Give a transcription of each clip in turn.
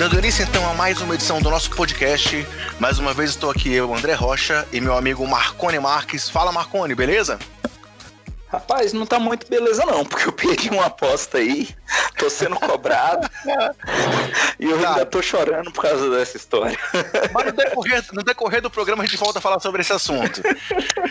Dando início então a mais uma edição do nosso podcast. Mais uma vez estou aqui eu, André Rocha, e meu amigo Marcone Marques. Fala Marcone, beleza? Rapaz, não tá muito beleza não, porque eu perdi uma aposta aí, tô sendo cobrado e eu tá. ainda tô chorando por causa dessa história. Mas no decorrer, no decorrer, do programa a gente volta a falar sobre esse assunto.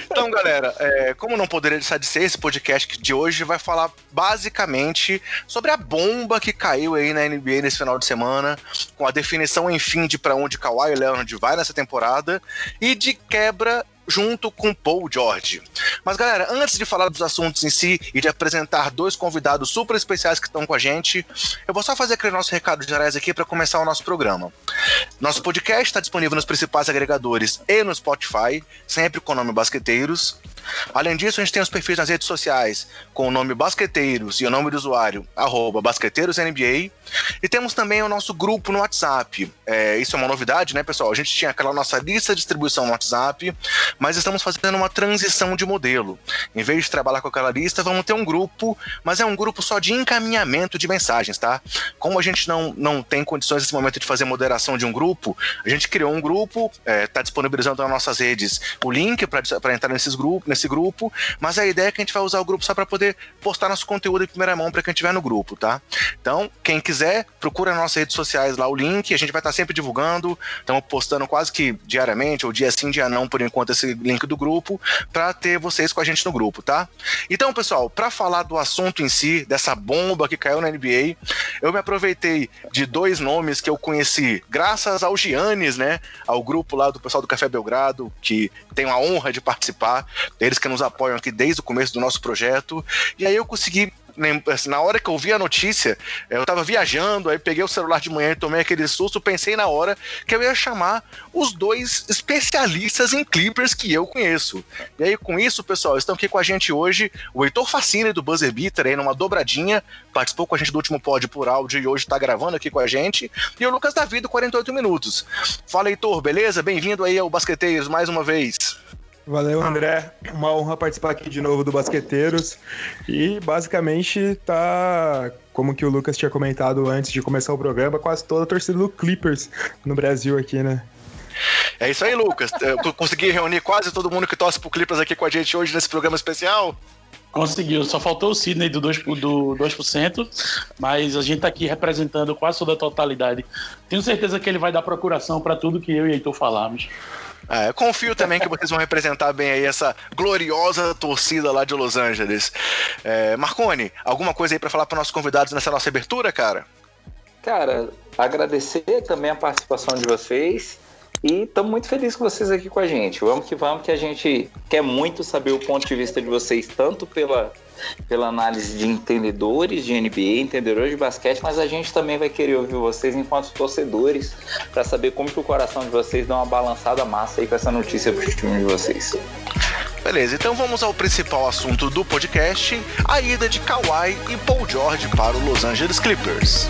Então, galera, é, como não poderia deixar de ser, esse podcast de hoje vai falar basicamente sobre a bomba que caiu aí na NBA nesse final de semana, com a definição, enfim, de para onde Kawhi Leonard vai nessa temporada e de quebra junto com Paul George. Mas galera, antes de falar dos assuntos em si e de apresentar dois convidados super especiais que estão com a gente, eu vou só fazer aquele nosso recado gerais aqui para começar o nosso programa. Nosso podcast está disponível nos principais agregadores e no Spotify, sempre com o nome Basqueteiros. Além disso, a gente tem os perfis nas redes sociais com o nome Basqueteiros e o nome do usuário, arroba BasqueteirosNBA. E temos também o nosso grupo no WhatsApp. É, isso é uma novidade, né, pessoal? A gente tinha aquela nossa lista de distribuição no WhatsApp, mas estamos fazendo uma transição de modelo. Em vez de trabalhar com aquela lista, vamos ter um grupo, mas é um grupo só de encaminhamento de mensagens, tá? Como a gente não, não tem condições nesse momento de fazer moderação de um grupo, a gente criou um grupo, está é, tá disponibilizando nas nossas redes o link para entrar nesses grupos, nesse grupo, mas a ideia é que a gente vai usar o grupo só para poder postar nosso conteúdo em primeira mão para quem estiver no grupo, tá? Então, quem quiser, procura nas nossas redes sociais lá o link, a gente vai estar tá sempre divulgando, estamos postando quase que diariamente, ou dia sim, dia não, por enquanto, esse link do grupo, para ter vocês com a gente no grupo, tá? Então, pessoal, para falar do assunto em si, dessa bomba que caiu na NBA, eu me aproveitei de dois nomes que eu conheci graças ao Giannis, né? Ao grupo lá do pessoal do Café Belgrado, que tenho a honra de participar, eles que nos apoiam aqui desde o começo do nosso projeto. E aí eu consegui assim, na hora que eu vi a notícia, eu tava viajando, aí peguei o celular de manhã e tomei aquele susto, pensei na hora que eu ia chamar os dois especialistas em Clippers que eu conheço. E aí, com isso, pessoal, estão aqui com a gente hoje o Heitor Facine do Buzzer Beater, aí numa dobradinha, participou com a gente do último pod por áudio e hoje tá gravando aqui com a gente, e o Lucas Davi do 48 Minutos. Fala, Heitor, beleza? Bem-vindo aí ao Basqueteiros mais uma vez. Valeu, André. Uma honra participar aqui de novo do Basqueteiros. E basicamente tá, como que o Lucas tinha comentado antes de começar o programa, quase toda a torcida do Clippers no Brasil aqui, né? É isso aí, Lucas. Eu consegui reunir quase todo mundo que torce pro Clippers aqui com a gente hoje nesse programa especial. Conseguiu, só faltou o Sidney do 2%, do 2%, mas a gente tá aqui representando quase toda a totalidade. Tenho certeza que ele vai dar procuração para tudo que eu e Heitor falamos. É, confio também que vocês vão representar bem aí essa gloriosa torcida lá de Los Angeles. É, Marcone, alguma coisa aí para falar para nossos convidados nessa nossa abertura, cara? Cara, agradecer também a participação de vocês e estamos muito felizes com vocês aqui com a gente. Vamos que vamos, que a gente quer muito saber o ponto de vista de vocês, tanto pela, pela análise de entendedores de NBA, entendedores de basquete, mas a gente também vai querer ouvir vocês enquanto torcedores, para saber como que o coração de vocês dá uma balançada massa aí com essa notícia pro time de vocês. Beleza, então vamos ao principal assunto do podcast: a ida de Kawhi e Paul George para o Los Angeles Clippers.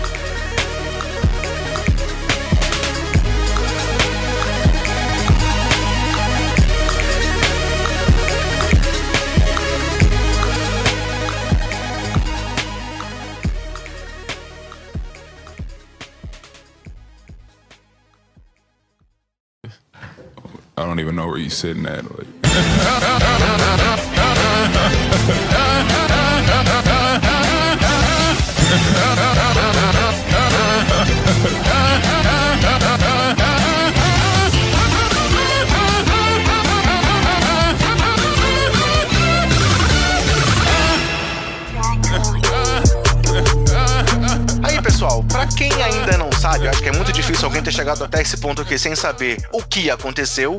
I don't even know where you sitting at. Like. pessoal, para quem ainda não sabe, acho que é muito difícil alguém ter chegado até esse ponto aqui sem saber o que aconteceu.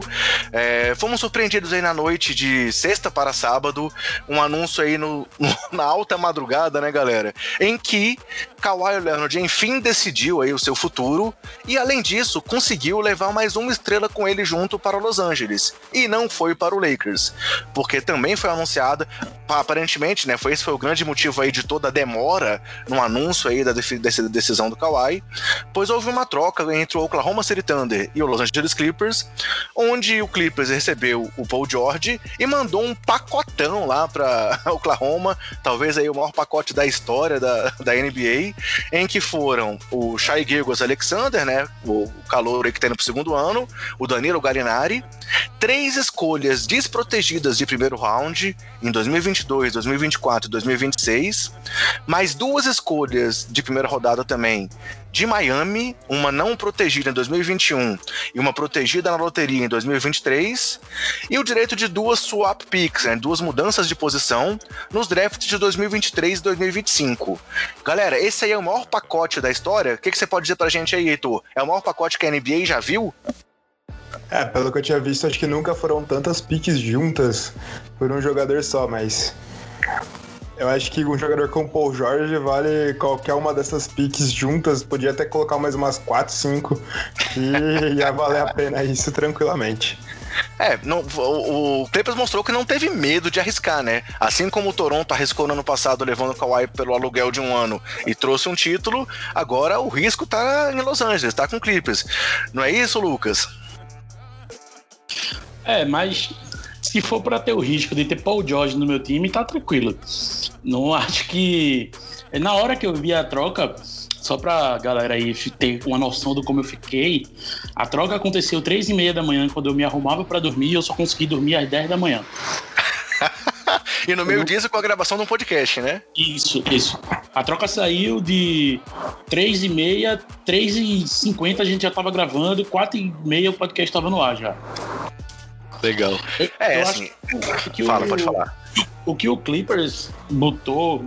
É, fomos surpreendidos aí na noite de sexta para sábado, um anúncio aí no, na alta madrugada, né, galera? Em que Kawhi Leonard enfim decidiu aí o seu futuro e, além disso, conseguiu levar mais uma estrela com ele junto para Los Angeles. E não foi para o Lakers, porque também foi anunciada aparentemente, né, foi esse foi o grande motivo aí de toda a demora no anúncio aí da decisão do Kawhi, pois houve uma troca entre o Oklahoma City Thunder e o Los Angeles Clippers, onde o Clippers recebeu o Paul George e mandou um pacotão lá para Oklahoma, talvez aí o maior pacote da história da, da NBA, em que foram o Shai Gilgos Alexander, né, o calor aí que tá segundo ano, o Danilo Gallinari, três escolhas desprotegidas de primeiro round em 2022, 2024 e 2026, mais duas escolhas de primeira rodada também de Miami, uma não protegida em 2021 e uma protegida na loteria em 2023, e o direito de duas swap picks, né, duas mudanças de posição nos drafts de 2023 e 2025. Galera, esse aí é o maior pacote da história? O que, que você pode dizer pra gente aí, Heitor? É o maior pacote que a NBA já viu? É, pelo que eu tinha visto, acho que nunca foram tantas piques juntas por um jogador só, mas eu acho que um jogador como Paul George vale qualquer uma dessas piques juntas. Podia até colocar mais umas 4, 5 e ia valer a pena isso tranquilamente. É, não, o, o Clippers mostrou que não teve medo de arriscar, né? Assim como o Toronto arriscou no ano passado levando o Kawhi pelo aluguel de um ano e trouxe um título, agora o risco tá em Los Angeles, tá com o Clippers. Não é isso, Lucas? É, mas se for para ter o risco de ter Paul George no meu time, tá tranquilo. Não acho que. Na hora que eu vi a troca, só pra galera aí ter uma noção do como eu fiquei, a troca aconteceu três e meia da manhã, quando eu me arrumava para dormir, e eu só consegui dormir às 10 da manhã. e no meio disso com a gravação de um podcast, né? Isso, isso. A troca saiu de 3 e meia, 3 e 50 a gente já tava gravando, 4 e meia o podcast tava no ar já. Legal. É, eu assim. que fala, o, pode falar. O que o Clippers botou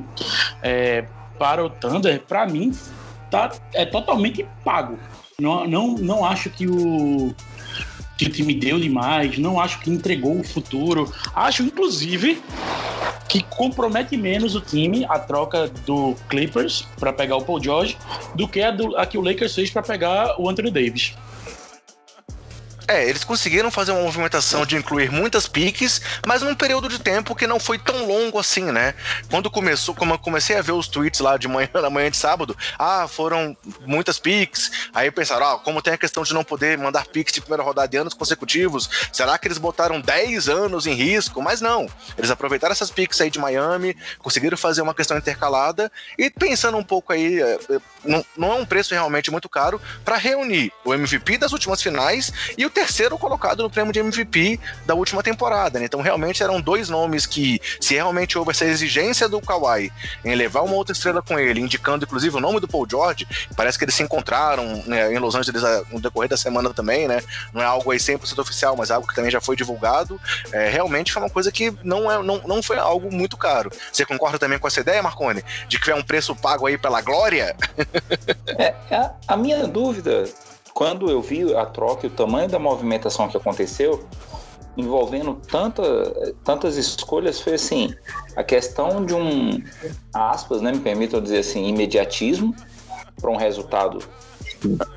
é, para o Thunder, para mim, tá, é totalmente pago. Não, não, não acho que o, que o time deu demais, não acho que entregou o futuro. Acho, inclusive, que compromete menos o time a troca do Clippers para pegar o Paul George do que a, do, a que o Lakers fez para pegar o Anthony Davis. É, eles conseguiram fazer uma movimentação de incluir muitas piques, mas num período de tempo que não foi tão longo assim, né? Quando começou, como eu comecei a ver os tweets lá de manhã, na manhã de sábado, ah, foram muitas piques. Aí pensaram, ah, como tem a questão de não poder mandar piques de primeira rodada de anos consecutivos, será que eles botaram 10 anos em risco? Mas não. Eles aproveitaram essas piques aí de Miami, conseguiram fazer uma questão intercalada e pensando um pouco aí, é, é, não, não é um preço realmente muito caro para reunir o MVP das últimas finais e o terceiro colocado no prêmio de MVP da última temporada, né? Então realmente eram dois nomes que, se realmente houve essa exigência do Kawhi em levar uma outra estrela com ele, indicando inclusive o nome do Paul George, parece que eles se encontraram né, em Los Angeles ah, no decorrer da semana também, né? Não é algo aí 100% oficial, mas algo que também já foi divulgado. É, realmente foi uma coisa que não, é, não, não foi algo muito caro. Você concorda também com essa ideia, Marconi? De que é um preço pago aí pela glória? é, a, a minha dúvida quando eu vi a troca e o tamanho da movimentação que aconteceu, envolvendo tanta, tantas escolhas, foi assim: a questão de um, aspas, né, me permitam dizer assim, imediatismo para um resultado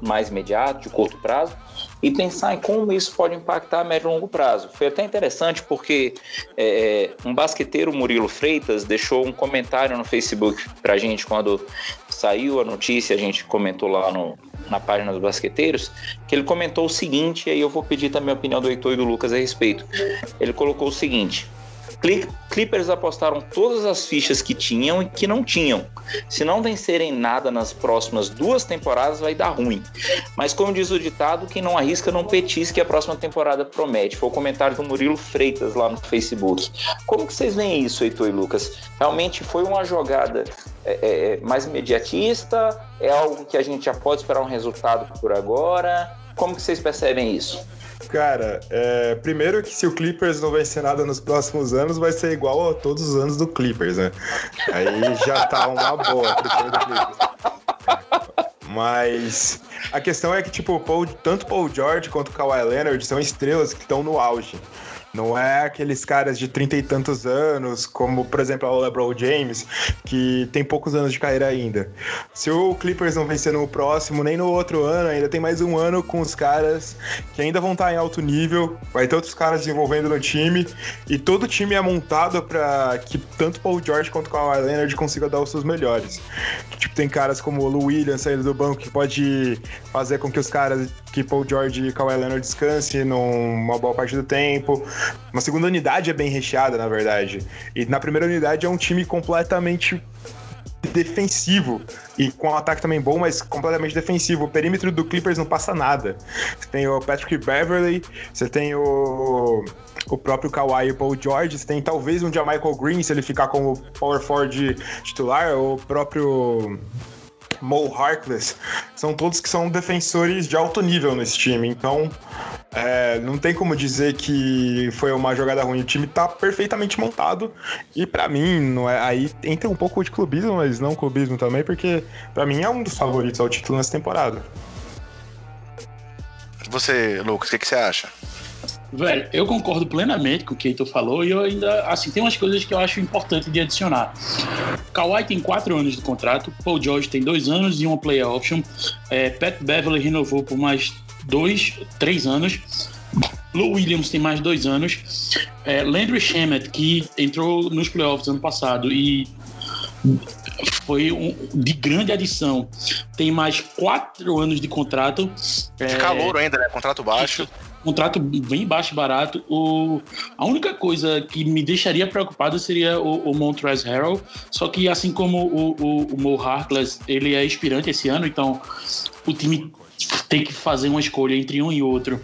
mais imediato, de curto prazo, e pensar em como isso pode impactar a médio e longo prazo. Foi até interessante porque é, um basqueteiro, Murilo Freitas, deixou um comentário no Facebook para a gente quando saiu a notícia, a gente comentou lá no, na página dos basqueteiros, que ele comentou o seguinte, e aí eu vou pedir também a opinião do Heitor e do Lucas a respeito. Ele colocou o seguinte: Clippers apostaram todas as fichas que tinham e que não tinham. Se não vencerem nada nas próximas duas temporadas, vai dar ruim. Mas como diz o ditado, quem não arrisca não petisca que a próxima temporada promete. Foi o comentário do Murilo Freitas lá no Facebook. Como que vocês veem isso, Heitor e Lucas? Realmente foi uma jogada é, é, é mais imediatista? É algo que a gente já pode esperar um resultado por agora? Como que vocês percebem isso? Cara, é, primeiro que se o Clippers não vencer nada nos próximos anos, vai ser igual a todos os anos do Clippers, né? Aí já tá uma boa pro Clippers. Mas a questão é que, tipo, Paul, tanto Paul George quanto Kawhi Leonard são estrelas que estão no auge. Não é aqueles caras de trinta e tantos anos, como, por exemplo, o LeBron James, que tem poucos anos de carreira ainda. Se o Clippers não vencer no próximo, nem no outro ano, ainda tem mais um ano com os caras que ainda vão estar em alto nível, vai ter outros caras desenvolvendo no time, e todo time é montado para que tanto Paul George quanto Kawhi Leonard consigam dar os seus melhores. Tipo, tem caras como o Lou Williams saindo do banco que pode fazer com que os caras, que Paul George e Kawhi Leonard descansem numa boa parte do tempo. Uma segunda unidade é bem recheada, na verdade. E na primeira unidade é um time completamente defensivo e com um ataque também bom, mas completamente defensivo. O perímetro do Clippers não passa nada. Você tem o Patrick Beverly, você tem o, o próprio Kawhi e Paul George, você tem talvez um Jamichael Green se ele ficar como power forward titular, o próprio Mo Harkless, são todos que são defensores de alto nível nesse time. Então, é, não tem como dizer que foi uma jogada ruim. O time tá perfeitamente montado. E para mim, não é, aí entra um pouco de clubismo, mas não clubismo também, porque para mim é um dos favoritos ao título nessa temporada. Você, Lucas, o que, que você acha? Velho, eu concordo plenamente com o que tu falou e eu ainda, assim, tem umas coisas que eu acho importante de adicionar. Kawhi tem quatro anos de contrato, Paul George tem dois anos e uma play option, é, Pat Beverly renovou por mais dois, três anos, Lou Williams tem mais dois anos, é, Landry Shamet, que entrou nos playoffs ano passado e foi um, de grande adição. Tem mais quatro anos de contrato. De é, calor ainda, né? Contrato baixo contrato bem baixo barato. O, a única coisa que me deixaria preocupado seria o, o Montrezl Harrell, só que assim como o, o, o Mo Harkless, ele é expirante esse ano, então o time tem que fazer uma escolha entre um e outro,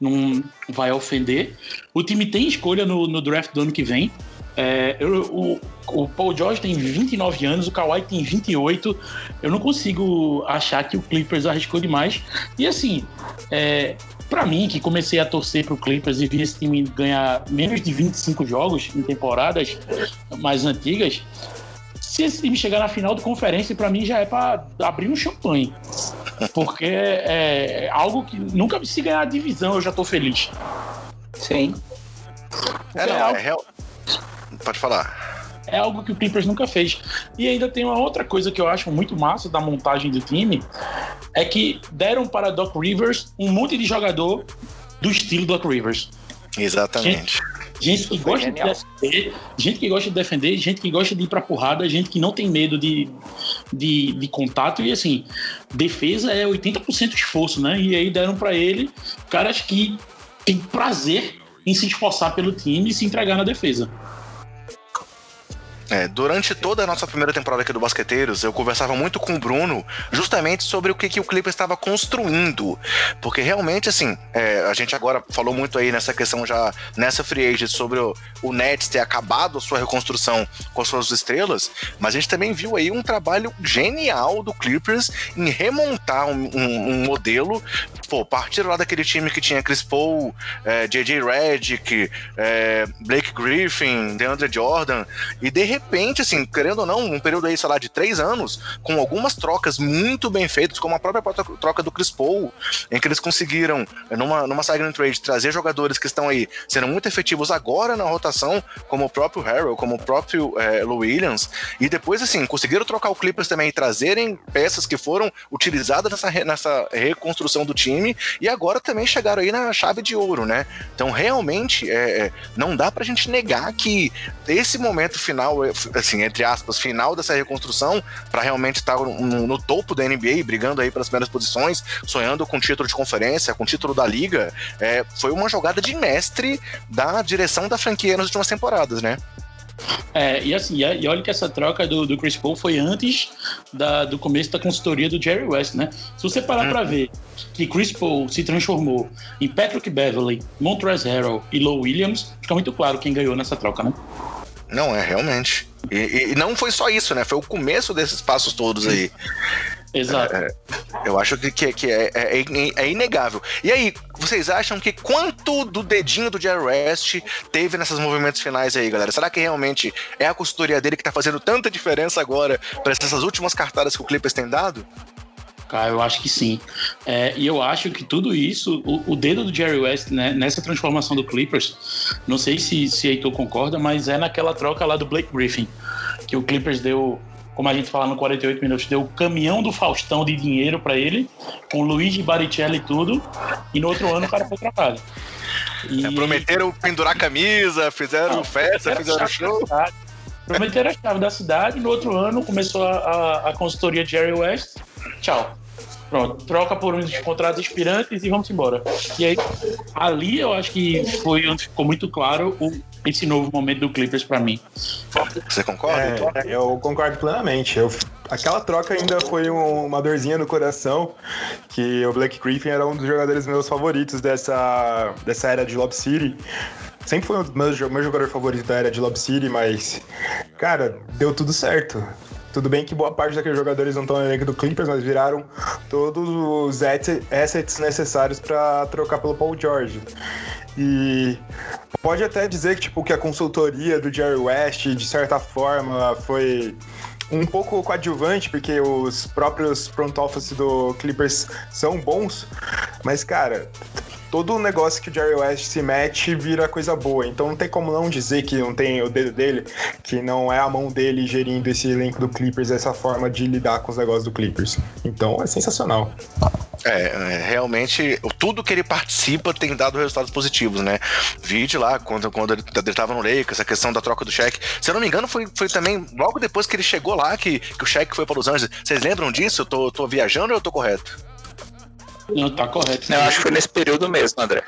não vai ofender. O time tem escolha no, no draft do ano que vem. É, eu, o, o Paul George tem 29 anos, o Kawhi tem 28. Eu não consigo achar que o Clippers arriscou demais. E assim, é, para mim, que comecei a torcer pro Clippers e vi esse time ganhar menos de 25 jogos em temporadas mais antigas, se esse time chegar na final de conferência, para mim já é para abrir um champanhe. Porque é algo que nunca se ganhar a divisão, eu já tô feliz. Sim. É, não, é, algo... é real... Pode falar é algo que o Clippers nunca fez. E ainda tem uma outra coisa que eu acho muito massa da montagem do time, é que deram para Doc Rivers um monte de jogador do estilo Doc Rivers. Exatamente. Gente, gente que gosta genial. de defender, gente que gosta de defender, gente que gosta de ir pra porrada, gente que não tem medo de, de, de contato. E assim, defesa é 80% esforço, né? E aí deram para ele caras que têm prazer em se esforçar pelo time e se entregar na defesa. É, durante toda a nossa primeira temporada aqui do Basqueteiros, eu conversava muito com o Bruno justamente sobre o que, que o Clippers estava construindo. Porque realmente, assim, é, a gente agora falou muito aí nessa questão já nessa free agent sobre o, o Nets ter acabado a sua reconstrução com as suas estrelas, mas a gente também viu aí um trabalho genial do Clippers em remontar um, um, um modelo. Pô, partir lá daquele time que tinha Chris Paul, é, JJ Redick, é, Blake Griffin, DeAndre Jordan, e de repente, assim, querendo ou não, um período aí, sei lá, de três anos, com algumas trocas muito bem feitas, como a própria troca do Chris Paul, em que eles conseguiram, numa, numa signing trade, trazer jogadores que estão aí sendo muito efetivos agora na rotação, como o próprio Harrell, como o próprio é, Lou Williams, e depois, assim, conseguiram trocar o Clippers também e trazerem peças que foram utilizadas nessa, nessa reconstrução do time, e agora também chegaram aí na chave de ouro, né? Então, realmente, é, é não dá pra gente negar que esse momento final assim, entre aspas, final dessa reconstrução para realmente estar no, no, topo da NBA, brigando aí pelas primeiras posições, sonhando com título de conferência, com título da liga, é, foi uma jogada de mestre da direção da franquia nas últimas temporadas, né? É, e assim, e olha que essa troca do, do Chris Paul foi antes da, do começo da consultoria do Jerry West, né? Se você parar uhum. para ver que Chris Paul se transformou em Patrick Beverly, Montrezl Harrell e Low Williams, fica muito claro quem ganhou nessa troca, né? Não, é, realmente. E, e, não foi só isso, né? Foi o começo desses passos todos aí. Exato. É, eu acho que, que, que é, é, é, é, inegável. E aí, vocês acham que quanto do dedinho do Jerry West teve nesses movimentos finais aí, galera? Será que realmente é a consultoria dele que tá fazendo tanta diferença agora para essas últimas cartadas que o Clippers tem dado? Cara, eu acho que sim. É, e eu acho que tudo isso, o, o dedo do Jerry West né, nessa transformação do Clippers, não sei se, se Heitor concorda, mas é naquela troca lá do Blake Griffin, que o Clippers deu, como a gente fala no 48 minutos, deu o caminhão do Faustão de dinheiro para ele, com Luigi Baricelli e tudo, e no outro ano o cara foi trocado. E... É, prometeram pendurar camisa, fizeram festa, fizeram show. Prometeram a chave da cidade, no outro ano começou a, a, a consultoria Jerry West. Tchau. Pronto, troca por uns contratos expirantes e vamos embora. E aí, ali eu acho que foi onde ficou muito claro o, esse novo momento do Clippers para mim. Você concorda? É, eu concordo plenamente. Eu, aquela troca ainda foi um, uma dorzinha no coração, que o Black Griffin era um dos jogadores meus favoritos dessa, dessa era de Lob City. Sempre foi um dos meus, meu jogador favorito da era de Lob City, mas, cara, deu tudo certo. Tudo bem que boa parte daqueles jogadores não estão no elenco do Clippers, mas viraram todos os assets necessários para trocar pelo Paul George. E pode até dizer que, tipo, que a consultoria do Jerry West, de certa forma, foi um pouco coadjuvante, porque os próprios front office do Clippers são bons, mas, cara, todo o negócio que o Jerry West se mete vira coisa boa. Então não tem como não dizer que não tem o dedo dele, que não é a mão dele gerindo esse elenco do Clippers, essa forma de lidar com os negócios do Clippers. Então é sensacional. É, é realmente, tudo que ele participa tem dado resultados positivos, né? Vide lá, quando, quando ele estava no Lakers, a questão da troca do cheque. Se eu não me engano, foi, foi também logo depois que ele chegou lá que, que o cheque foi para Los Angeles. Vocês lembram disso? Eu tô, tô viajando ou eu tô correto? Não, tá correto. Eu acho que foi nesse período mesmo, André.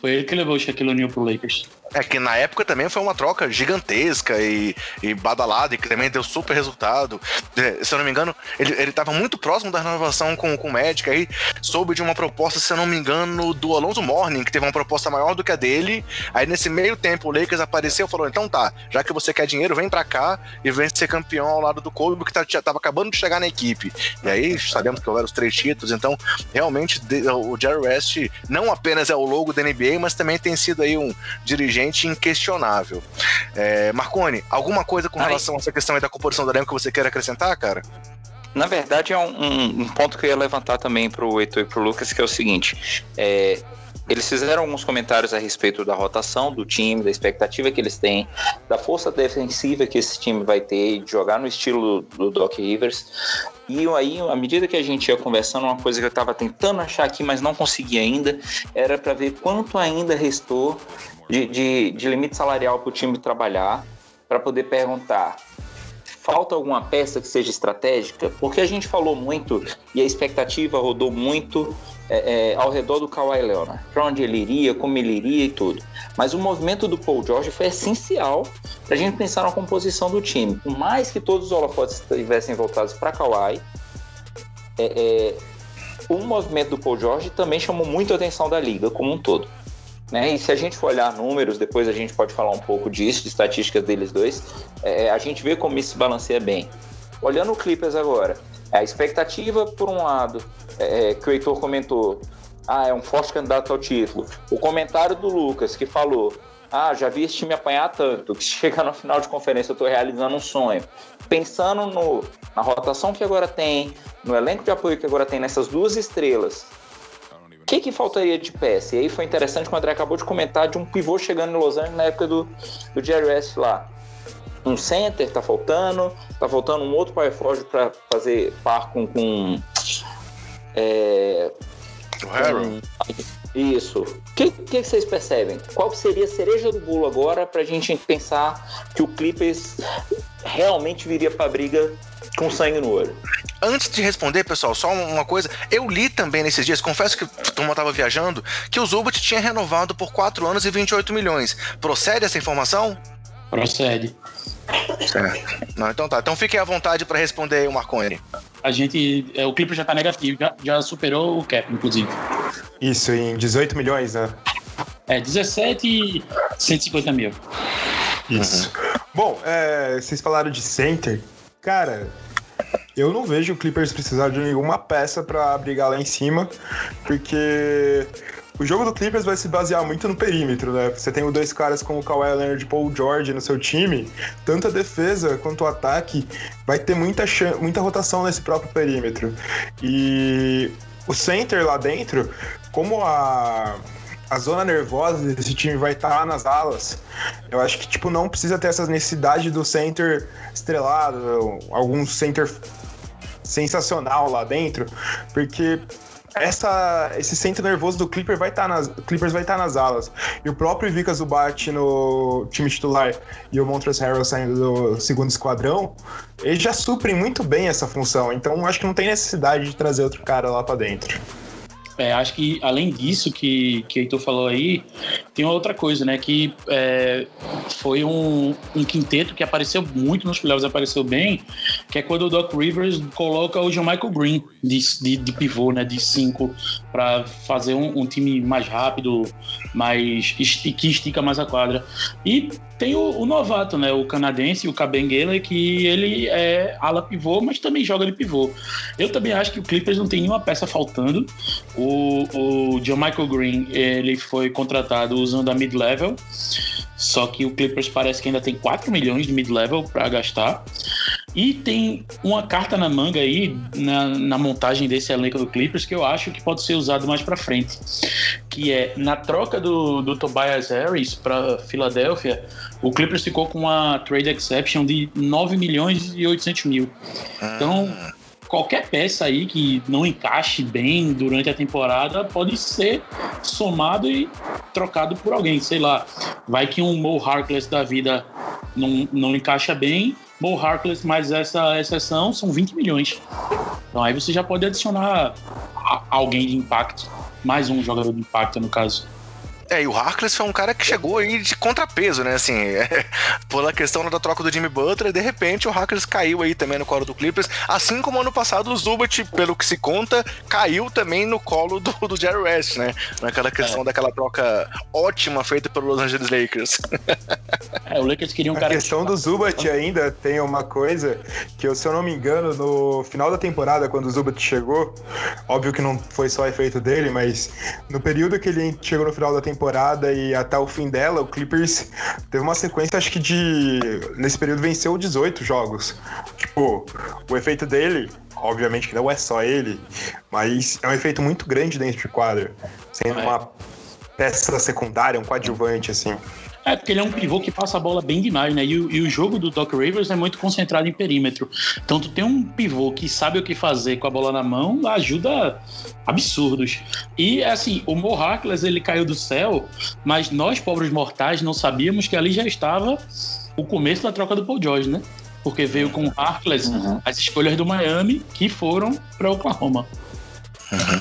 Foi ele que levou o Shaquille O'Neal pro Lakers. É que na época também foi uma troca gigantesca e, e badalada, e que também deu super resultado. É, se eu não me engano, ele, ele tava muito próximo da renovação com, com o Magic, aí soube de uma proposta, se eu não me engano, do Alonso Morning, que teve uma proposta maior do que a dele. Aí nesse meio tempo o Lakers apareceu e falou: então tá, já que você quer dinheiro, vem pra cá e vem ser campeão ao lado do Kobe, que tá, tava acabando de chegar na equipe. E aí sabemos que houveram os três títulos, então realmente o Jerry West não apenas é o logo da NBA, mas também tem sido aí um dirigente gente inquestionável. É, Marconi, alguma coisa com relação a essa questão aí da composição do elenco que você quer acrescentar, cara? Na verdade, é um, um, um ponto que eu ia levantar também para o Heitor e para o Lucas, que é o seguinte: é, eles fizeram alguns comentários a respeito da rotação do time, da expectativa que eles têm, da força defensiva que esse time vai ter, de jogar no estilo do Doc Rivers. E aí, à medida que a gente ia conversando, uma coisa que eu estava tentando achar aqui, mas não consegui ainda, era para ver quanto ainda restou de, de, de limite salarial para o time trabalhar, para poder perguntar falta alguma peça que seja estratégica? Porque a gente falou muito e a expectativa rodou muito é, é, ao redor do Kawhi Leonard, para onde ele iria, como ele iria e tudo. Mas o movimento do Paul George foi essencial para a gente pensar na composição do time. Por mais que todos os holofotes estivessem voltados para Kawhi, é, é, o movimento do Paul George também chamou muito a atenção da liga como um todo. Né? E se a gente for olhar números, depois a gente pode falar um pouco disso, de estatísticas deles dois, é, a gente vê como isso se balanceia bem. Olhando o Clippers agora, a expectativa, por um lado, é, que o Heitor comentou, ah, é um forte candidato ao título. O comentário do Lucas, que falou, ah, já vi esse time apanhar tanto, que chega no final de conferência eu estou realizando um sonho. Pensando no, na rotação que agora tem, no elenco de apoio que agora tem, nessas duas estrelas, que, que faltaria de peça? E aí foi interessante que o André acabou de comentar de um pivô chegando em Los Angeles na época do, do Jerry West lá um center tá faltando, tá faltando um outro power forward para fazer par com, com é, o Harrow. Isso. O que, que, vocês percebem? Qual seria a cereja do bolo agora para a gente pensar que o Clippers realmente viria para a briga com sangue no olho? Antes de responder, pessoal, só uma coisa. Eu li também nesses dias, confesso que turma estava viajando, que o Zubat tinha renovado por 4 anos e 28 milhões. Procede essa informação? Procede. Certo. Não, então tá. Então fiquem à vontade para responder aí o Marconi. A gente. É, o clipe já tá negativo, já, já superou o cap, inclusive. Isso, em 18 milhões, né? É, 17 e 150 mil. Isso. Uhum. Bom, é, vocês falaram de center. Cara, eu não vejo o Clippers precisar de nenhuma peça para brigar lá em cima, porque o jogo do Clippers vai se basear muito no perímetro, né? Você tem dois caras como o Kawhi Leonard e Paul George no seu time, tanto a defesa quanto o ataque vai ter muita, muita rotação nesse próprio perímetro. E o center lá dentro, como a a zona nervosa desse time vai estar tá nas alas. Eu acho que tipo não precisa ter essa necessidade do center estrelado, algum center sensacional lá dentro, porque essa, esse centro nervoso do Clipper vai tá nas, Clippers vai estar tá nas alas. E o próprio Vika Zubat no time titular e o Montrezl Harrell saindo do segundo esquadrão, eles já suprem muito bem essa função. Então acho que não tem necessidade de trazer outro cara lá para dentro. É, acho que além disso que, que Heitor falou aí, tem outra coisa, né? Que é, foi um, um quinteto que apareceu muito nos playoffs, apareceu bem, que é quando o Doc Rivers coloca o John Michael Green de, de, de pivô, né? De cinco, para fazer um, um, time mais rápido, mais que estica mais a quadra. E tem o, o, novato, né? O canadense, o Kabengele, que ele é ala pivô, mas também joga de pivô. Eu também acho que o Clippers não tem nenhuma peça faltando. O, o Michael Green, ele foi contratado usando a mid-level, só que o Clippers parece que ainda tem 4 milhões de mid-level para gastar. E tem uma carta na manga aí, na, na, montagem desse elenco do Clippers, que eu acho que pode ser usado mais para frente. Que é, na troca do, do Tobias Harris para Filadélfia, o Clippers ficou com uma trade exception de 9 milhões e 800 mil. Então, qualquer peça aí que não encaixe bem durante a temporada pode ser somado e trocado por alguém, sei lá. Vai que um Mo Harkless da vida não, não encaixa bem, Mo Harkless mais essa exceção são 20 milhões. Então aí você já pode adicionar alguém de impacto, mais um jogador de impacto no caso. É, e o Harkless foi um cara que chegou aí de contrapeso, né? Assim, é, pela questão da troca do Jimmy Butler, de repente o Harkless caiu aí também no colo do Clippers, assim como ano passado o Zubat, pelo que se conta, caiu também no colo do, do Jerry West, né? Naquela questão é. daquela troca ótima feita pelo Los Angeles Lakers. É, o Lakers queria um cara... A questão do Zubat ainda tem uma coisa que, se eu não me engano, no final da temporada, quando o Zubat chegou, óbvio que não foi só efeito dele, mas no período que ele chegou no final da temporada, temporada e até o fim dela, o Clippers teve uma sequência, acho que de. Nesse período venceu 18 jogos. Tipo, o efeito dele, obviamente que não é só ele, mas é um efeito muito grande dentro de quadra, sendo é. uma peça secundária, um coadjuvante, assim. É, porque ele é um pivô que passa a bola bem demais, né? E o, e o jogo do Doc Rivers é muito concentrado em perímetro. Então, tu tem um pivô que sabe o que fazer com a bola na mão, ajuda absurdos. E, assim, o Mo Harkless, ele caiu do céu, mas nós, pobres mortais, não sabíamos que ali já estava o começo da troca do Paul George, né? Porque veio com o Harkless uhum. as escolhas do Miami que foram para Oklahoma. Uhum.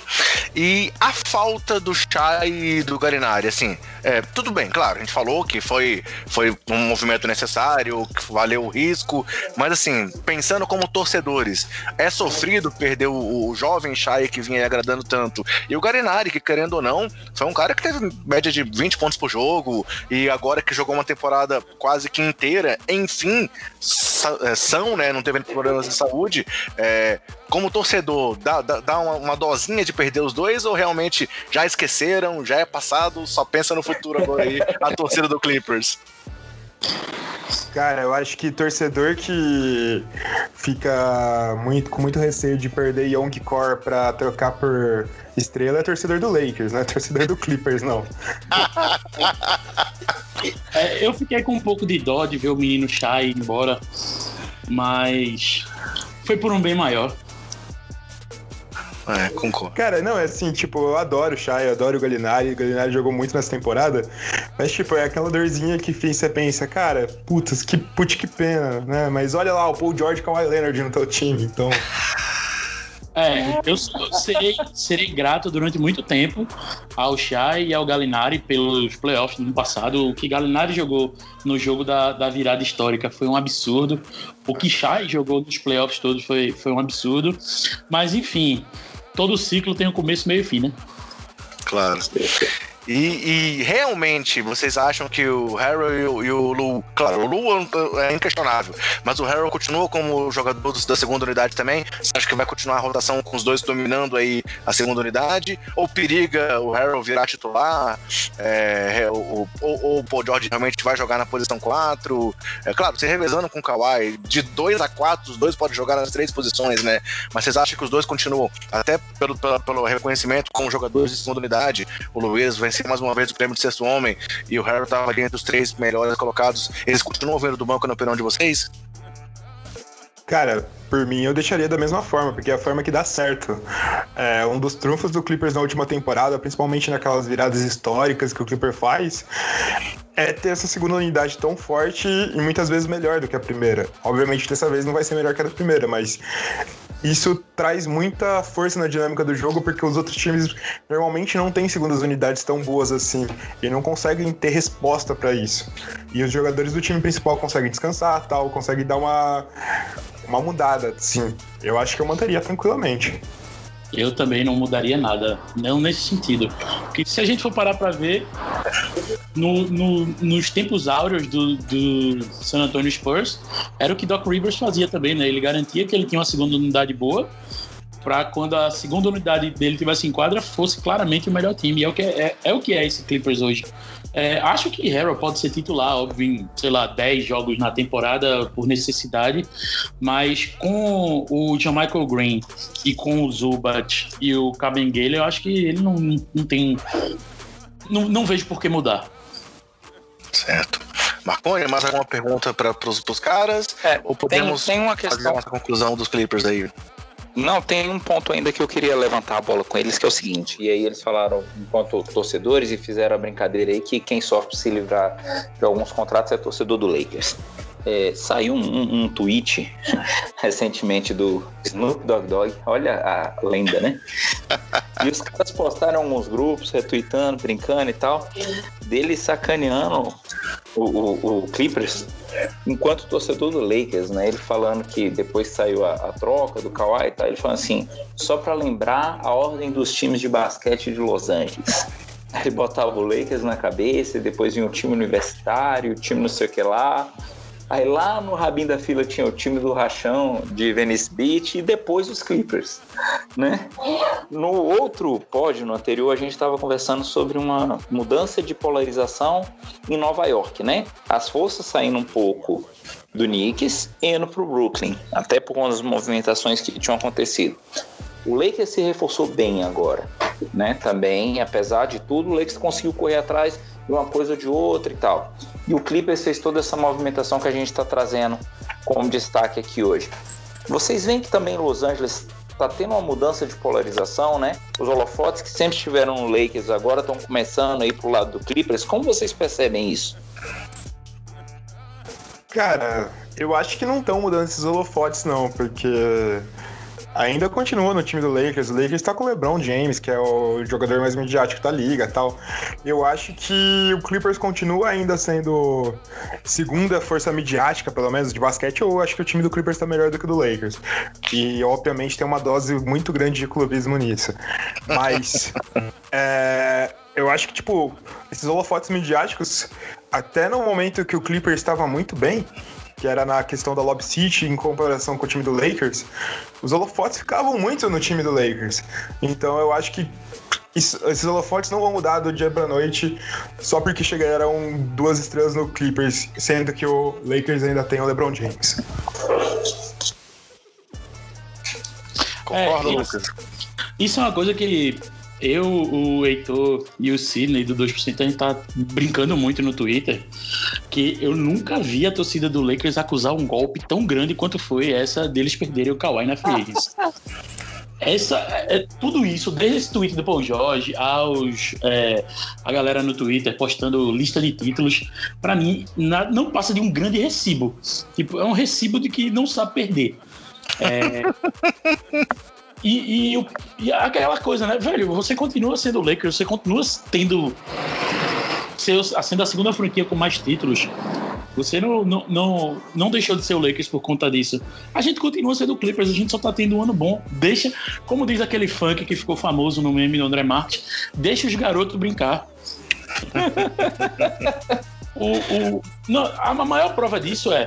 E a falta do Chá e do Garinari, assim, é, tudo bem, claro, a gente falou que foi, foi um movimento necessário, que valeu o risco, mas assim, pensando como torcedores, é sofrido perder o, o jovem Chay que vinha agradando tanto, e o Garinari, que querendo ou não, foi um cara que teve média de 20 pontos por jogo, e agora que jogou uma temporada quase que inteira, enfim, é, são, né, não teve problemas de saúde, é, como torcedor, dá, dá, dá uma, uma dosinha de perder os dois ou realmente já esqueceram, já é passado, só pensa no futuro agora aí, a torcida do Clippers? Cara, eu acho que torcedor que fica muito, com muito receio de perder Young Core pra trocar por estrela é torcedor do Lakers, não é torcedor do Clippers, não. é, eu fiquei com um pouco de dó de ver o menino Shai ir embora, mas foi por um bem maior. É, concordo. Cara, não, é assim, tipo, eu adoro o Shai, eu adoro o Galinari. O Galinari jogou muito nessa temporada. Mas, tipo, é aquela dorzinha que você pensa, cara, putz, que, putz, que pena, né? Mas olha lá, o Paul George com o Kawhi Leonard no teu time, então... É, eu serei, serei grato durante muito tempo ao Shai e ao Galinari pelos playoffs do ano passado. O que Galinari jogou no jogo da, da virada histórica foi um absurdo. O que Shai jogou nos playoffs todos foi, foi um absurdo. Mas, enfim, todo ciclo tem um começo, meio e fim, né? Claro. E, e, realmente, vocês acham que o Harrell e o, e o Lu. Claro, o Lu é inquestionável, mas o Harrell continua como jogador da segunda unidade também? Você acha que vai continuar a rotação com os dois dominando aí a segunda unidade? Ou periga o Harrell virar titular? É, ou, ou, o Paul George realmente vai jogar na posição 4? É claro, você revezando com o Kawhi, de 2 a 4, os dois podem jogar nas três posições, né? Mas vocês acham que os dois continuam, até pelo, pelo, pelo reconhecimento como jogadores de segunda unidade? O Luiz vai ser mais uma vez o prêmio de sexto homem e o Harrell estava ali entre os três melhores colocados. Eles continuam vendo do banco na opinião de vocês? Cara, por mim eu deixaria da mesma forma, porque é a forma que dá certo. É, um dos trunfos do Clippers na última temporada, principalmente naquelas viradas históricas que o Clipper faz, é ter essa segunda unidade tão forte e muitas vezes melhor do que a primeira. Obviamente dessa vez não vai ser melhor que a da primeira, mas isso traz muita força na dinâmica do jogo, porque os outros times normalmente não têm segundas unidades tão boas assim e não conseguem ter resposta para isso. E os jogadores do time principal conseguem descansar, tal, conseguem dar uma uma mudada, sim. Eu acho que eu manteria tranquilamente. Eu também não mudaria nada, não nesse sentido. Porque se a gente for parar para ver, no, no, nos tempos áureos do, do San Antonio Spurs, era o que Doc Rivers fazia também, né? Ele garantia que ele tinha uma segunda unidade boa, para quando a segunda unidade dele tivesse em quadra, fosse claramente o melhor time. E é o que é, é, é o que é esse Clippers hoje. É, acho que Harrell pode ser titular, óbvio, em, sei lá, 10 jogos na temporada por necessidade, mas com o Michael Green e com o Zubat e o Kabengele, eu acho que ele não, não tem. Não, não vejo por que mudar. Certo. Marconi, mais alguma pergunta para os caras? É, Ou podemos tem, tem uma questão... fazer nossa conclusão dos Clippers aí? Não, tem um ponto ainda que eu queria levantar a bola com eles, que é o seguinte. E aí eles falaram, enquanto torcedores, e fizeram a brincadeira aí que quem sofre se livrar de alguns contratos é torcedor do Lakers. É, saiu um, um, um, tweet recentemente do Snoop Dogg Dogg, olha a lenda, né? E os caras postaram alguns grupos, retweetando, brincando e tal, dele sacaneando o, o, o Clippers enquanto torcedor do Lakers, né? Ele falando que depois saiu a, a troca do Kawhi e tal, ele falando assim, só para lembrar a ordem dos times de basquete de Los Angeles. Ele botava o Lakers na cabeça, e depois vinha o time universitário, o time não sei o que lá, Aí lá no rabinho da fila tinha o time do Rachão de Venice Beach e depois os Clippers, né? No outro pódio, no anterior, a gente estava conversando sobre uma mudança de polarização em Nova York, né? As forças saindo um pouco do Knicks e indo para o Brooklyn, até por das movimentações que tinham acontecido. O Lakers se reforçou bem agora, né? Também, apesar de tudo, o Lakers conseguiu correr atrás de uma coisa ou de outra e tal. E o Clippers fez toda essa movimentação que a gente está trazendo como destaque aqui hoje. Vocês veem que também Los Angeles está tendo uma mudança de polarização, né? Os holofotes que sempre estiveram no Lakers agora estão começando a ir para o lado do Clippers. Como vocês percebem isso? Cara, eu acho que não estão mudando esses holofotes, não, porque ainda continua no time do Lakers. O Lakers está com o LeBron James, que é o jogador mais midiático da liga tal. Eu acho que o Clippers continua ainda sendo segunda força midiática, pelo menos, de basquete. Eu acho que o time do Clippers está melhor do que o do Lakers. E, obviamente, tem uma dose muito grande de clubismo nisso. Mas. é, eu acho que, tipo, esses holofotes midiáticos, até no momento que o Clippers estava muito bem, que era na questão da Lob City em comparação com o time do Lakers, os holofotes ficavam muito no time do Lakers. Então eu acho que isso, esses holofotes não vão mudar do dia pra noite só porque chegaram duas estrelas no Clippers, sendo que o Lakers ainda tem o LeBron James. Concordo, é, Lucas. Isso é uma coisa que eu, o Heitor e o Sidney do 2% a gente tá brincando muito no Twitter que eu nunca vi a torcida do Lakers acusar um golpe tão grande quanto foi essa deles perderem o Kawhi na free essa é, tudo isso, desde esse tweet do Paul Jorge aos é, a galera no Twitter postando lista de títulos, para mim na, não passa de um grande recibo. Tipo, é um recibo de que não sabe perder. É, e, e, e, aquela coisa, né, velho? Você continua sendo Lakers, você continua tendo sendo a segunda franquia com mais títulos. Você não, não, não, não deixou de ser o Lakers por conta disso. A gente continua sendo Clippers, a gente só tá tendo um ano bom. Deixa, como diz aquele funk que ficou famoso no meme do André Marques, deixa os garotos brincar. o, o, não, a maior prova disso é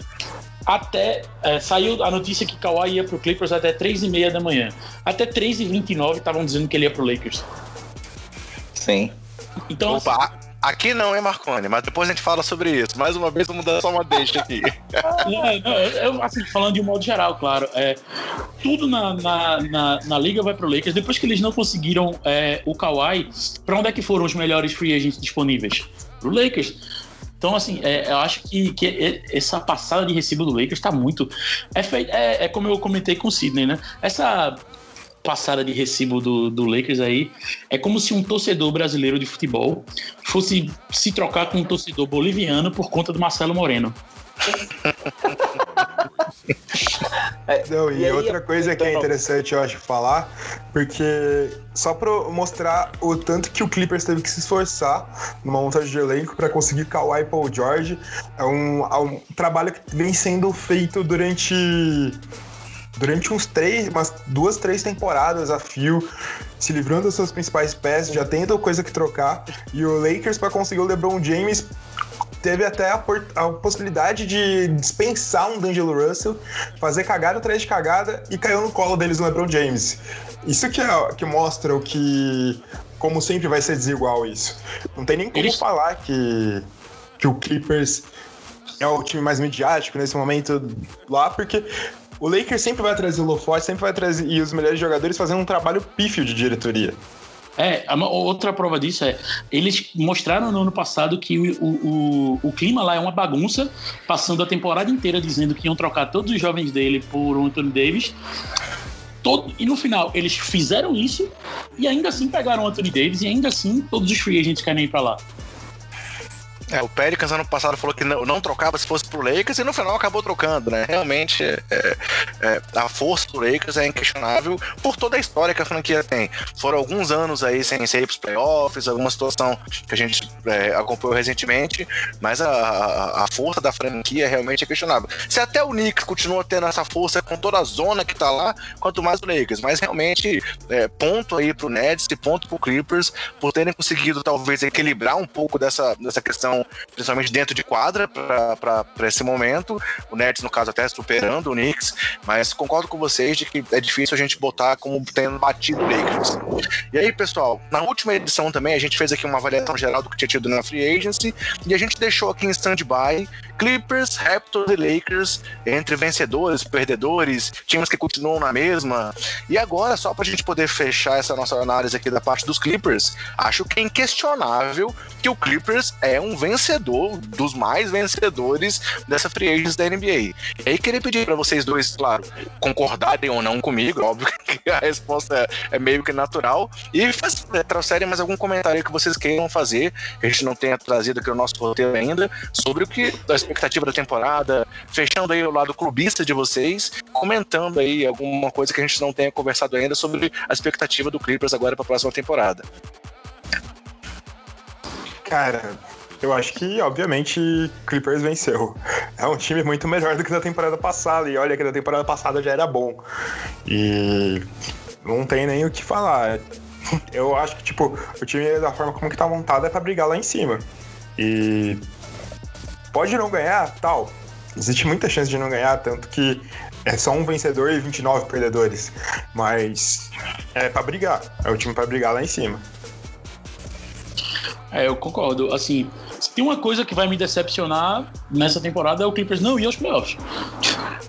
até é, saiu a notícia que Kawhi ia pro Clippers até 3 e meia da manhã. Até 3 e 29 estavam dizendo que ele ia pro Lakers. Sim. Então, Opa, assim, aqui não, hein, Marconi? Mas depois a gente fala sobre isso. Mais uma vez, vamos dar só uma deixa aqui. não, não, eu, assim, falando de um modo geral, claro. É, tudo na, na, na, na, liga vai pro Lakers. Depois que eles não conseguiram é, o Kawhi, pra onde é que foram os melhores free agents disponíveis? Pro Lakers. Então, assim, é, eu acho que, que essa passada de recibo do Lakers está muito. É, é, é, como eu comentei com o Sidney, né? Essa passada de recibo do, do Lakers aí é como se um torcedor brasileiro de futebol fosse se trocar com um torcedor boliviano por conta do Marcelo Moreno. É, Não, e, e aí, outra coisa que é então, interessante, eu acho, falar, porque só para mostrar o tanto que o Clippers teve que se esforçar numa montagem de elenco para conseguir Kawhi Paul George, é um, é um trabalho que vem sendo feito durante durante uns três, umas duas, três temporadas a fio, se livrando das suas principais peças, já tendo coisa que trocar. E o Lakers, para conseguir o LeBron James, teve até a, a, possibilidade de dispensar um D'Angelo Russell, fazer cagada atrás de cagada e caiu no colo deles o LeBron James. Isso que, é, que mostra o que, como sempre, vai ser desigual isso. Não tem nem como Eles... falar que, que o Clippers é o time mais midiático nesse momento lá, porque o Lakers sempre vai trazer o Lofote, sempre vai trazer e os melhores jogadores fazendo um trabalho pífio de diretoria. É, outra prova disso é, eles mostraram no ano passado que o, o, o, clima lá é uma bagunça, passando a temporada inteira dizendo que iam trocar todos os jovens dele por Anthony Davis. Todo, e no final, eles fizeram isso e ainda assim pegaram Anthony Davis e ainda assim todos os free agents querem ir pra lá. É, o Pelicans ano passado falou que não, não, trocava se fosse pro Lakers e no final acabou trocando, né? Realmente, é, é, a força do Lakers é inquestionável por toda a história que a franquia tem. Foram alguns anos aí sem, sem ir pros playoffs, alguma situação que a gente é, acompanhou recentemente, mas a, a, a, força da franquia realmente é questionável. Se até o Knicks continua tendo essa força com toda a zona que tá lá, quanto mais o Lakers. Mas realmente, é, ponto aí pro Nets e ponto pro Clippers por terem conseguido talvez equilibrar um pouco dessa, dessa questão principalmente dentro de quadra, para esse momento. O Nets, no caso, até superando o Knicks, mas concordo com vocês de que é difícil a gente botar como tendo batido o Lakers. E aí, pessoal, na última edição também a gente fez aqui uma avaliação geral do que tinha tido na Free Agency e a gente deixou aqui em stand-by Clippers, Raptors e Lakers entre vencedores, perdedores, times que continuam na mesma. E agora, só pra gente poder fechar essa nossa análise aqui da parte dos Clippers, acho que é inquestionável que o Clippers é um vencedor, dos mais vencedores dessa free agents da NBA. E aí queria pedir para vocês dois, claro, concordarem ou não comigo, óbvio que a resposta é, meio que natural, e faz, é, trouxerem mais algum comentário que vocês queiram fazer, que a gente não tenha trazido aqui no nosso roteiro ainda, sobre o que expectativa da temporada, fechando aí o lado clubista de vocês, comentando aí alguma coisa que a gente não tenha conversado ainda sobre a expectativa do Clippers agora para a próxima temporada. Cara, eu acho que, obviamente, Clippers venceu. É um time muito melhor do que da temporada passada. E olha que da temporada passada já era bom. E não tem nem o que falar. Eu acho que, tipo, o time da forma como que tá montado é pra brigar lá em cima. E Pode não ganhar, tal. Existe muita chance de não ganhar, tanto que é só um vencedor e 29 perdedores. Mas é para brigar. É o time para brigar lá em cima. É, eu concordo. Assim, se tem uma coisa que vai me decepcionar nessa temporada é o Clippers não ir aos playoffs.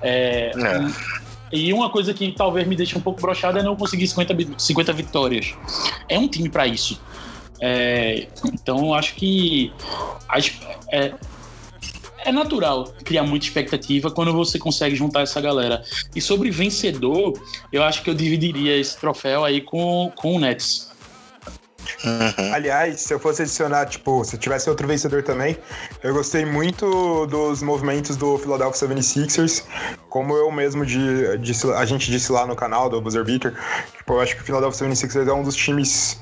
É, é. E uma coisa que talvez me deixe um pouco brochado é não conseguir 50, 50 vitórias. É um time para isso. É, então, acho que as, é, é natural criar muita expectativa quando você consegue juntar essa galera. E sobre vencedor, eu acho que eu dividiria esse troféu aí com, com o Nets. Uhum. Aliás, se eu fosse adicionar, tipo, se tivesse outro vencedor também, eu gostei muito dos movimentos do Philadelphia 76ers, como eu mesmo de, disse, a gente disse lá no canal do Buzzer Beater, tipo, eu acho que o Philadelphia 76ers é um dos times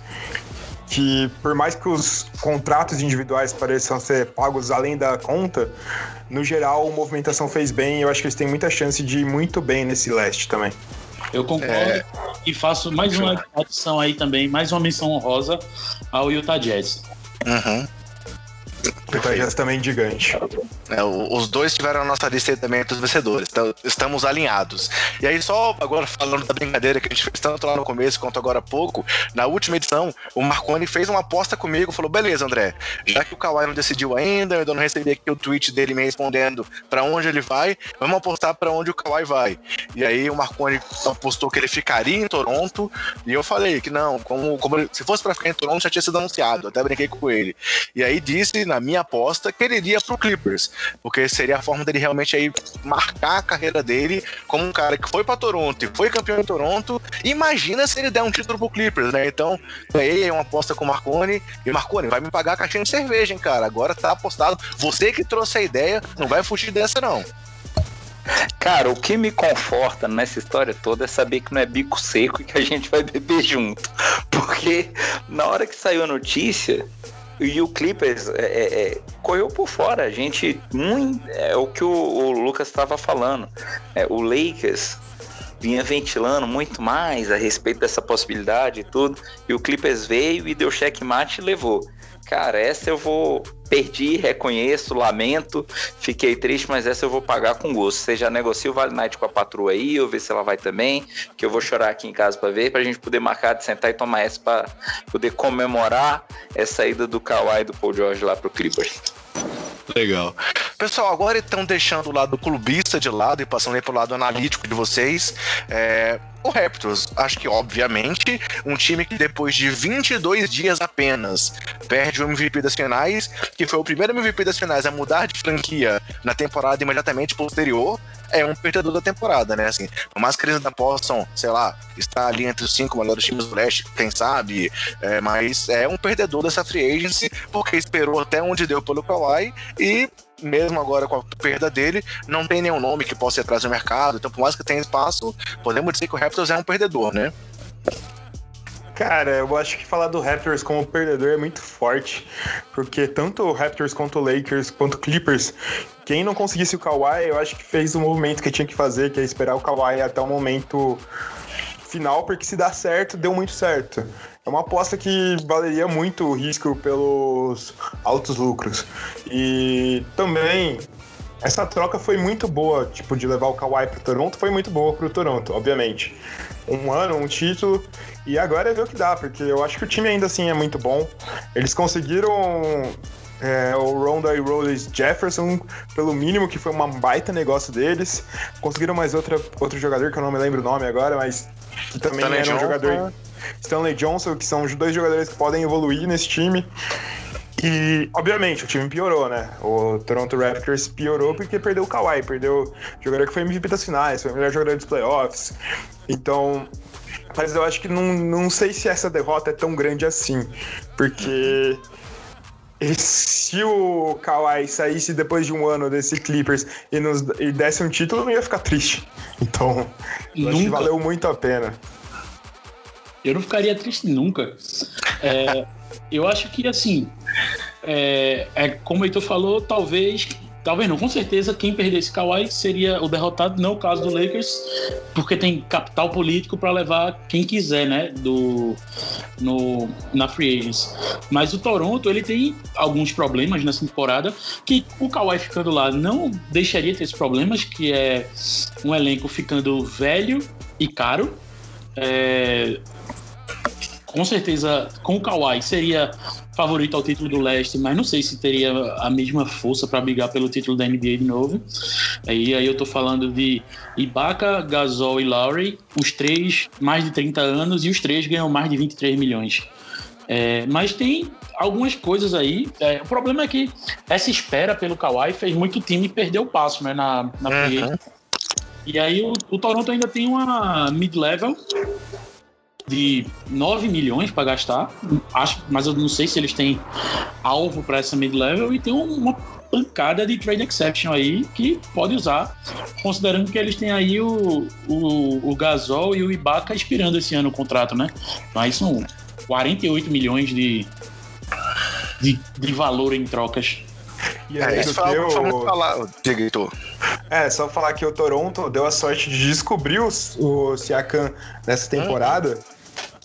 que por mais que os contratos individuais pareçam ser pagos além da conta, no geral a movimentação fez bem e eu acho que eles têm muita chance de ir muito bem nesse leste também. Eu concordo é... e faço mais uma adição aí também, mais uma menção honrosa ao Utah Jazz. Uhum. Utah Jazz também gigante. É, os dois tiveram a nossa lista também dos vencedores. Então, estamos alinhados. E aí, só agora falando da brincadeira que a gente fez tanto lá no começo quanto agora há pouco, na última edição, o Marconi fez uma aposta comigo, falou: beleza, André, já que o Kawhi não decidiu ainda, eu ainda não recebi aqui o tweet dele me respondendo para onde ele vai, vamos apostar para onde o Kawhi vai. E aí o Marconi apostou que ele ficaria em Toronto, e eu falei que não, como, como se fosse para ficar em Toronto já tinha sido anunciado, até brinquei com ele. E aí disse, na minha aposta, que ele iria pro Clippers, porque seria a forma dele realmente aí marcar a carreira dele como um cara que foi para Toronto e foi campeão em Toronto. Imagina se ele der um título pro Clippers, né? Então, ganhei uma aposta com o Marconi, e Marconi vai me pagar a caixinha de cerveja, hein, cara? Agora tá apostado. Você que trouxe a ideia, não vai fugir dessa, não. Cara, o que me conforta nessa história toda é saber que não é bico seco e que a gente vai beber junto. Porque na hora que saiu a notícia, e o Clippers é, é, é correu por fora. A gente. Muito, é o que o, o Lucas estava falando. É, o Lakers vinha ventilando muito mais a respeito dessa possibilidade e tudo. E o Clippers veio e deu checkmate e levou. Cara, essa eu vou. Perdi, reconheço, lamento, fiquei triste, mas essa eu vou pagar com gosto. Você já negocia o Vale Night com a patroa aí, eu ver se ela vai também, que eu vou chorar aqui em casa para ver, pra gente poder marcar de sentar e tomar essa pra poder comemorar essa ida do Kawhi e do Paul George lá pro Clippers. Legal. Pessoal, agora estão deixando o lado clubista de lado e passando aí pro lado analítico de vocês. É, o Raptors, acho que obviamente, um time que depois de 22 dias apenas perde o MVP das finais, que foi o primeiro MVP das finais a mudar de franquia na temporada imediatamente posterior, é um perdedor da temporada, né? Assim, por mais que eles ainda possam, sei lá, estar ali entre os cinco melhores times do leste, quem sabe, é, mas é um perdedor dessa free agency, porque esperou até onde deu pelo Kawhi e mesmo agora com a perda dele, não tem nenhum nome que possa ir atrás do mercado. Então, por mais que tenha espaço, podemos dizer que o Raptors é um perdedor, né? Cara, eu acho que falar do Raptors como perdedor é muito forte, porque tanto o Raptors quanto o Lakers, quanto o Clippers, quem não conseguisse o Kawhi, eu acho que fez o movimento que tinha que fazer, que é esperar o Kawhi até o momento final, porque se dá certo, deu muito certo. É uma aposta que valeria muito o risco pelos altos lucros. E também essa troca foi muito boa, tipo, de levar o Kawhi pro Toronto, foi muito boa pro Toronto, obviamente. Um ano, um título, e agora é ver o que dá, porque eu acho que o time ainda assim é muito bom. Eles conseguiram é, o Ronda e Rhodes Jefferson, pelo mínimo, que foi um baita negócio deles. Conseguiram mais outra, outro jogador, que eu não me lembro o nome agora, mas que também Stanley era um jogador Stanley Johnson, que são os dois jogadores que podem evoluir nesse time. E, obviamente, o time piorou, né? O Toronto Raptors piorou porque perdeu o Kawhi, perdeu o jogador que foi MVP das finais, foi o melhor jogador dos playoffs. Então, mas eu acho que não, não sei se essa derrota é tão grande assim, porque se o Kawhi saísse depois de um ano desse Clippers e, nos, e desse um título, eu não ia ficar triste. Então, acho que valeu muito a pena. Eu não ficaria triste nunca. É, eu acho que, assim, é, é, como o Heitor falou, talvez, talvez não, com certeza, quem perdesse Kawhi seria o derrotado, não o caso do Lakers, porque tem capital político para levar quem quiser, né, do, no, na Free Agents. Mas o Toronto, ele tem alguns problemas nessa temporada, que o Kawhi ficando lá não deixaria ter esses problemas, que é um elenco ficando velho e caro, é, com certeza, com o Kawhi, seria favorito ao título do leste, mas não sei se teria a mesma força para brigar pelo título da NBA de novo. Aí, aí eu tô falando de Ibaka, Gasol e Lowry, os três mais de 30 anos e os três ganham mais de 23 milhões. É, mas tem algumas coisas aí. É, o problema é que essa espera pelo Kawhi fez muito time perder o passo né, na, na uhum. E aí o, o Toronto ainda tem uma mid-level de 9 milhões para gastar, acho, mas eu não sei se eles têm alvo para essa mid-level e tem uma pancada de trade exception aí que pode usar, considerando que eles têm aí o, o, o Gasol e o Ibaka expirando esse ano o contrato, né? Mas são 48 milhões de, de, de valor em trocas. E aí, é, isso foi, muito É, só falar que o Toronto deu a sorte de descobrir o, o Siakam nessa temporada.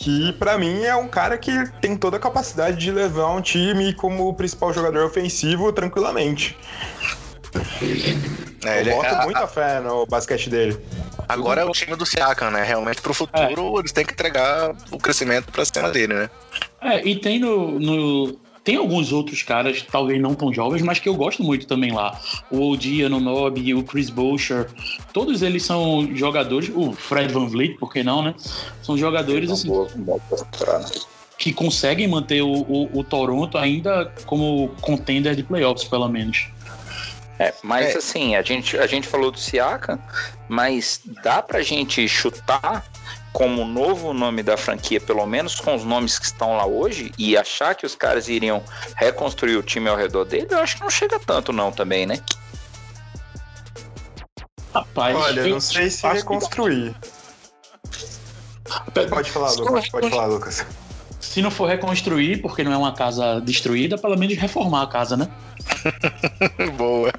Que para mim é um cara que tem toda a capacidade de levar um time como principal jogador ofensivo tranquilamente. É, Eu boto é, muita a, fé no basquete dele. Agora é o time do Siakam, né? Realmente pro futuro é. eles têm que entregar o crescimento pra cena dele, né? É, e tem no, no, tem alguns outros caras, talvez não tão jovens, mas que eu gosto muito também lá. O OG Anunobi, o Chris Boucher, todos eles são jogadores. O Fred Van Vliet, por que não, né? São jogadores assim. Que conseguem manter o, o, o Toronto ainda como contender de playoffs, pelo menos. É, mas é. assim, a gente, a gente falou do Siaka, mas dá pra gente chutar como novo nome da franquia, pelo menos com os nomes que estão lá hoje, e achar que os caras iriam reconstruir o time ao redor dele, eu acho que não chega tanto não também, né? Rapaz, Olha, eu não sei se reconstruir. Que... Pode falar, Lucas. Pode falar, Lucas. Se não for reconstruir, porque não é uma casa destruída, pelo menos reformar a casa, né? Boa.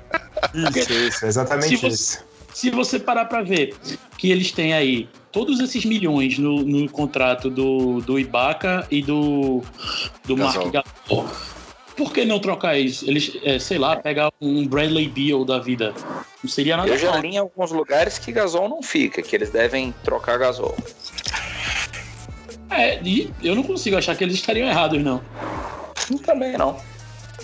Isso, isso, exatamente se isso. Você, se você parar para ver que eles têm aí todos esses milhões no, no contrato do, do Ibaka e do, do Mark Gasol. Por que não trocar isso? Eles, é, sei lá, pegar um Bradley Beal da vida. Não seria nada Eu já li em alguns lugares que Gasol não fica, que eles devem trocar Gasol. É, e eu não consigo achar que eles estariam errados, não. Também não.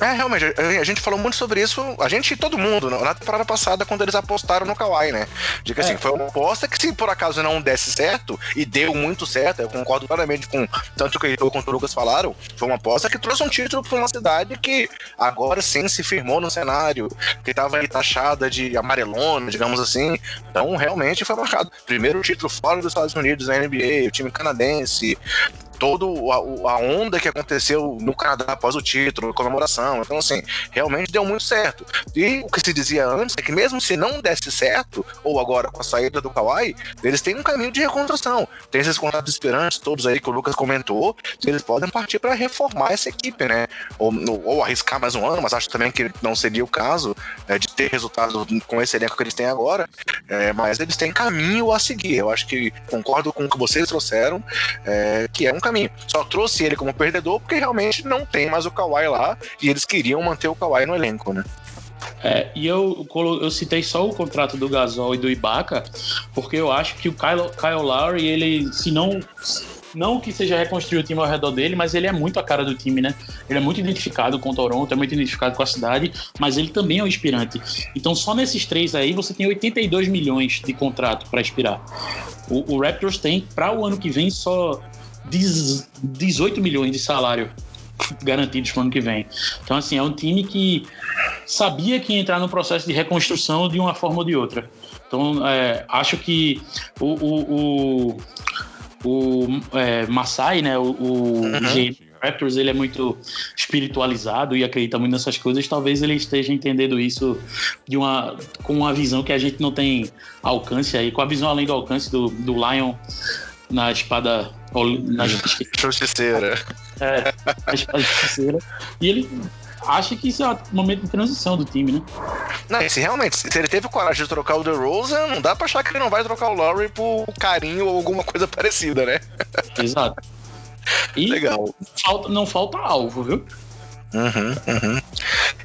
É, realmente, a gente falou muito sobre isso, a gente e todo mundo, na temporada passada, quando eles apostaram no Kawhi, né? Que assim, é. foi uma aposta que se por acaso não desse certo, e deu muito certo, eu concordo claramente com tanto que o quanto o Lucas falaram, foi uma aposta que trouxe um título para uma cidade que agora sim se firmou no cenário, que estava aí taxada de amarelona, digamos assim. Então, realmente foi marcado. Primeiro título fora dos Estados Unidos da NBA, o time canadense, toda a, onda que aconteceu no Canadá após o título, comemoração. Então, assim, realmente deu muito certo. E o que se dizia antes é que mesmo se não desse certo, ou agora com a saída do Kawhi, eles têm um caminho de reconstrução. Tem esses contratos esperantes todos aí que o Lucas comentou, eles podem partir para reformar essa equipe, né? Ou, ou, arriscar mais um ano, mas acho também que não seria o caso é, de ter resultado com esse elenco que eles têm agora. É, mas eles têm caminho a seguir. Eu acho que concordo com o que vocês trouxeram, é, que é um caminho caminho. Só trouxe ele como perdedor porque realmente não tem mais o Kawhi lá e eles queriam manter o Kawhi no elenco, né? É, e eu, eu citei só o contrato do Gasol e do Ibaka, porque eu acho que o Kyle, Kyle Lowry, ele, se não. Não que seja reconstruir o time ao redor dele, mas ele é muito a cara do time, né? Ele é muito identificado com Toronto, é muito identificado com a cidade, mas ele também é um inspirante. Então, só nesses três aí, você tem 82 milhões de contrato para expirar. O, o Raptors tem, para o ano que vem, só 18 milhões de salário garantidos para o ano que vem. Então, assim, é um time que sabia que ia entrar no processo de reconstrução de uma forma ou de outra. Então, é, acho que o, o, o, o é, Masai, né, o, o uhum. Raptors, ele é muito espiritualizado e acredita muito nessas coisas. Talvez ele esteja entendendo isso de uma, com uma visão que a gente não tem alcance aí, com a visão além do alcance do, do Lion na espada. Na justiceira. É, na justiceira. E ele acha que isso é um momento de transição do time, né? Não, se realmente, se ele teve coragem de trocar o DeRozan, não dá pra achar que ele não vai trocar o Lowry por carinho ou alguma coisa parecida, né? Exato. E Legal. Falta, não falta alvo, viu? Uhum, uhum.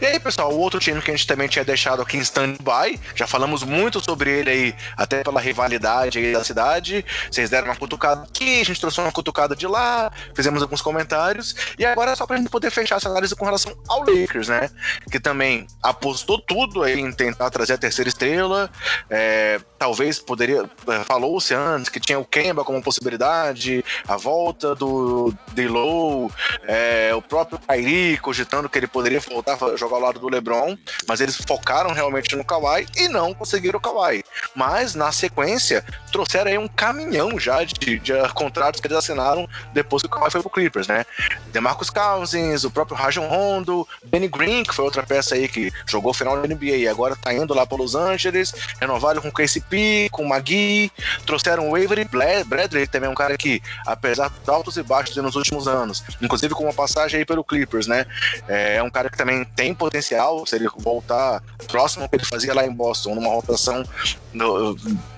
E aí, pessoal, o outro time que a gente também tinha deixado aqui em stand-by, já falamos muito sobre ele aí, até pela rivalidade aí da cidade. Vocês deram uma cutucada aqui, a gente trouxe uma cutucada de lá, fizemos alguns comentários. E agora é só pra gente poder fechar essa análise com relação ao Lakers, né? Que também apostou tudo aí em tentar trazer a terceira estrela. É, talvez poderia. É, falou-se antes que tinha o Kemba como possibilidade, a volta do Delo, é, o próprio Kyrie cogitando que ele poderia voltar a jogar ao lado do LeBron, mas eles focaram realmente no Kawhi e não conseguiram o Kawhi. Mas na sequência trouxeram aí um caminhão já de, de contratos que eles assinaram depois que o Kawhi foi pro Clippers, né? DeMarcus Cousins, o próprio Rajon Rondo, Benny Green, que foi outra peça aí que jogou o final da NBA e agora tá indo lá para Los Angeles, renovaram com o KCP, com o Magui, trouxeram o Avery Bradley, também um cara que, apesar de altos e baixos nos últimos anos, inclusive com uma passagem aí pelo Clippers, né? É um cara que também tem potencial, se ele voltar próximo ao que ele fazia lá em Boston, numa rotação no,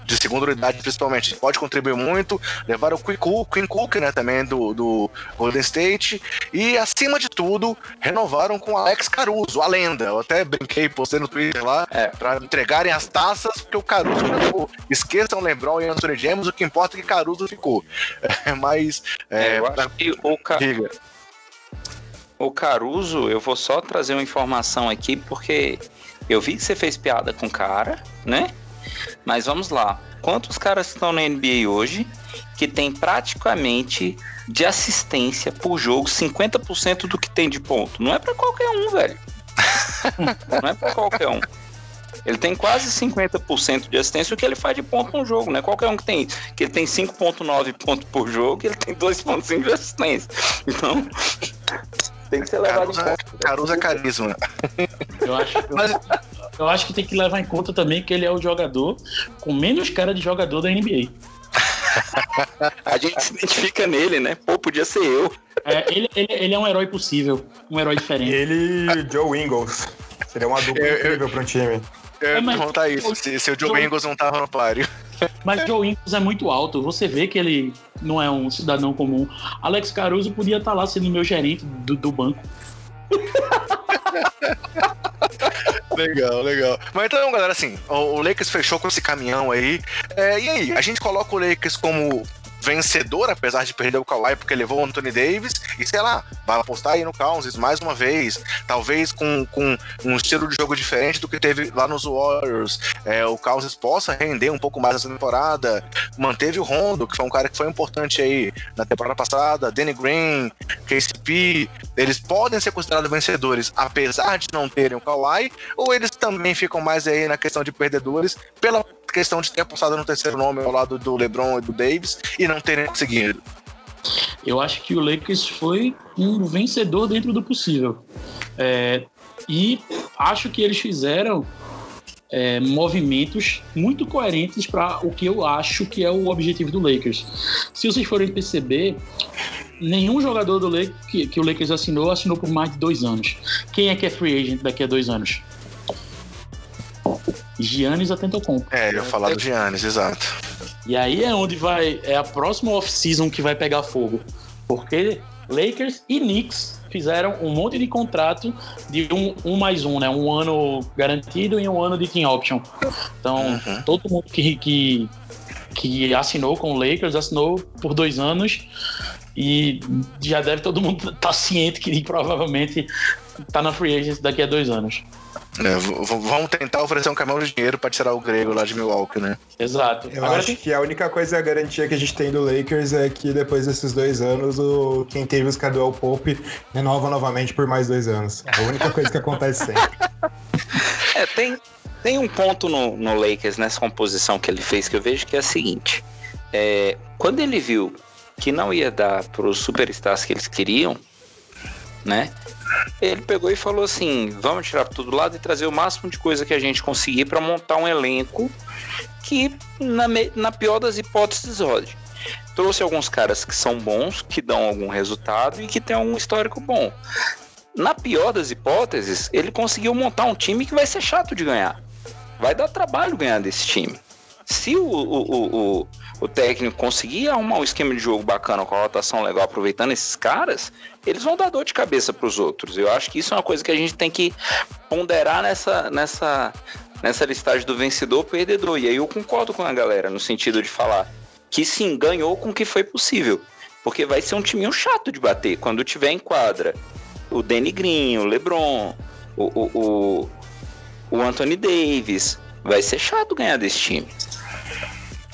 de segunda unidade principalmente, pode contribuir muito. Levar o Quinn Cook, Quinn Cook né, também do, do Golden State. E, acima de tudo, renovaram com Alex Caruso, a lenda. Eu até brinquei, postei no Twitter lá, é. para entregarem as taças, porque o Caruso ficou. Esqueçam LeBron e Anthony James, o que importa é que Caruso ficou. É, mas... É, eu acho que o, Ca... o Caruso, eu vou só trazer uma informação aqui, porque eu vi que você fez piada com o cara, né? Mas vamos lá. Quantos caras estão na NBA hoje que tem praticamente de assistência por jogo 50% do que tem de ponto? Não é para qualquer um, velho. Não é para qualquer um. Ele tem quase 50% de assistência o que ele faz de ponto no jogo, né? Qualquer um que tem que ele tem 5.9 pontos por jogo, ele tem 2.5 de assistência. Então, tem que ser levado Caruso, em conta. Caruso é carisma. Eu acho, Mas... eu acho que tem que levar em conta também que ele é o jogador com menos cara de jogador da NBA. A gente se identifica nele, né? Pô, podia ser eu. É, ele, ele, ele, é um herói possível, um herói diferente. Ele e Joe Ingles. Seria uma dupla eu, incrível para um time. Eu ia é, perguntar isso, se, se, o Joe, Joe Ingles não tava no páreo. Mas Joe Ingles é muito alto, você vê que ele não é um cidadão comum. Alex Caruso podia estar tá lá sendo meu gerente do, do banco. legal, legal. Mas então, galera, assim, o, Lakers fechou com esse caminhão aí. É, e aí, a gente coloca o Lakers como vencedor, apesar de perder o Kawhi porque levou o Anthony Davis, e sei lá, vai apostar aí no Cousins mais uma vez, talvez com, com um estilo de jogo diferente do que teve lá nos Warriors, é, o Cousins possa render um pouco mais essa temporada, manteve o Rondo, que foi um cara que foi importante aí na temporada passada, Danny Green, KCP, eles podem ser considerados vencedores, apesar de não terem o Kawhi, ou eles também ficam mais aí na questão de perdedores pela questão de ter apostado no terceiro nome ao lado do LeBron e do Davis e não terem conseguido. Eu acho que o Lakers foi um vencedor dentro do possível. É, e acho que eles fizeram é, movimentos muito coerentes para o que eu acho que é o objetivo do Lakers. Se vocês forem perceber, nenhum jogador do Lakers que, que o Lakers assinou assinou por mais de dois anos. Quem é que é free agent daqui a dois anos? Giannis Antetokounmpo. É, eu ia falar do Giannis, exato. E aí é onde vai, é a próxima off-season que vai pegar fogo. Porque Lakers e Knicks fizeram um monte de contrato de um, um mais um, né? Um ano garantido e um ano de team option. Então, uhum. todo mundo que, que, que assinou com o Lakers assinou por dois anos e já deve todo mundo estar tá ciente que provavelmente tá na free agent daqui a dois anos. É, vamos tentar oferecer um caminhão de dinheiro para tirar o grego lá de Milwaukee, né? Exato. Eu Agora acho tem... que a única coisa, a garantia que a gente tem do Lakers é que depois desses dois anos, o quem teve os Cadwell Pope renova novamente por mais dois anos. É a única coisa que acontece sempre. É, tem, tem um ponto no, no Lakers nessa composição que ele fez que eu vejo que é a seguinte: é, quando ele viu que não ia dar para os superstars que eles queriam, né? Ele pegou e falou assim: vamos tirar tudo do lado e trazer o máximo de coisa que a gente conseguir para montar um elenco que, na, na pior das hipóteses, rode. Trouxe alguns caras que são bons, que dão algum resultado e que tem um histórico bom. Na pior das hipóteses, ele conseguiu montar um time que vai ser chato de ganhar. Vai dar trabalho ganhar desse time. Se o, o, o, o técnico conseguir arrumar um esquema de jogo bacana com a rotação legal, aproveitando esses caras, eles vão dar dor de cabeça para os outros. Eu acho que isso é uma coisa que a gente tem que ponderar nessa, nessa, nessa listagem do vencedor perdedor. E aí eu concordo com a galera no sentido de falar que sim, ganhou com o que foi possível. Porque vai ser um timinho chato de bater. Quando tiver em quadra o Danny Green, o LeBron, o, o, o, o Anthony Davis, vai ser chato ganhar desse time.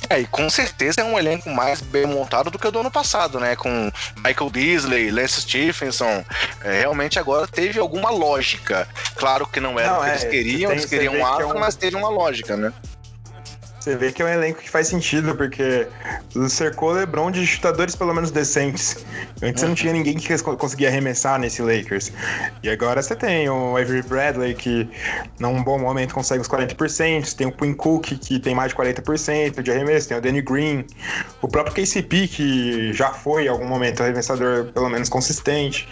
É, e com certeza é um elenco mais bem montado do que o do ano passado, né? Com Michael Beasley, Lance Stephenson. É, realmente agora teve alguma lógica. Claro que não era não, o que é, eles queriam, eles queriam um arco, é um... mas teve uma lógica, né? Você vê que é um elenco que faz sentido, porque cercou o LeBron de chutadores pelo menos decentes. Antes você não tinha ninguém que conseguia arremessar nesse Lakers. E agora você tem o Avery Bradley, que num bom momento consegue uns 40%, tem o Quinn Cook, que tem mais de 40% de arremesso, tem o Danny Green, o próprio KCP, que já foi em algum momento arremessador pelo menos consistente.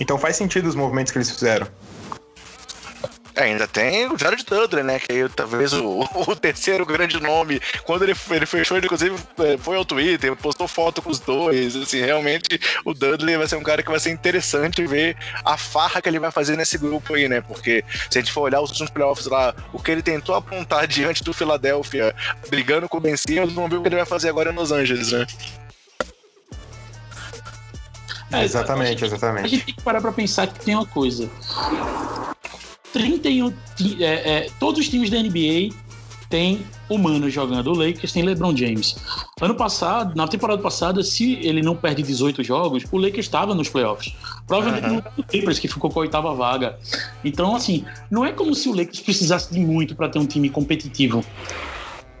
Então faz sentido os movimentos que eles fizeram. É, ainda tem o Jared Dudley, né? Que aí talvez o, o terceiro grande nome. Quando ele, ele fechou, ele inclusive é, foi ao Twitter, postou foto com os dois. Assim, realmente o Dudley vai ser um cara que vai ser interessante ver a farra que ele vai fazer nesse grupo aí, né? Porque se a gente for olhar os últimos playoffs lá, o que ele tentou apontar diante do Philadelphia, brigando com o Ben Simmons, vamos ver o que ele vai fazer agora em Los Angeles, né? É, exatamente, exatamente. A gente tem que parar pra pensar que tem uma coisa. 31. É, é, todos os times da NBA têm humanos jogando. O Lakers tem LeBron James. Ano passado, na temporada passada, se ele não perde 18 jogos, o Lakers estava nos playoffs. Provavelmente uhum. no Clippers, que ficou com a oitava vaga. Então, assim, não é como se o Lakers precisasse de muito para ter um time competitivo.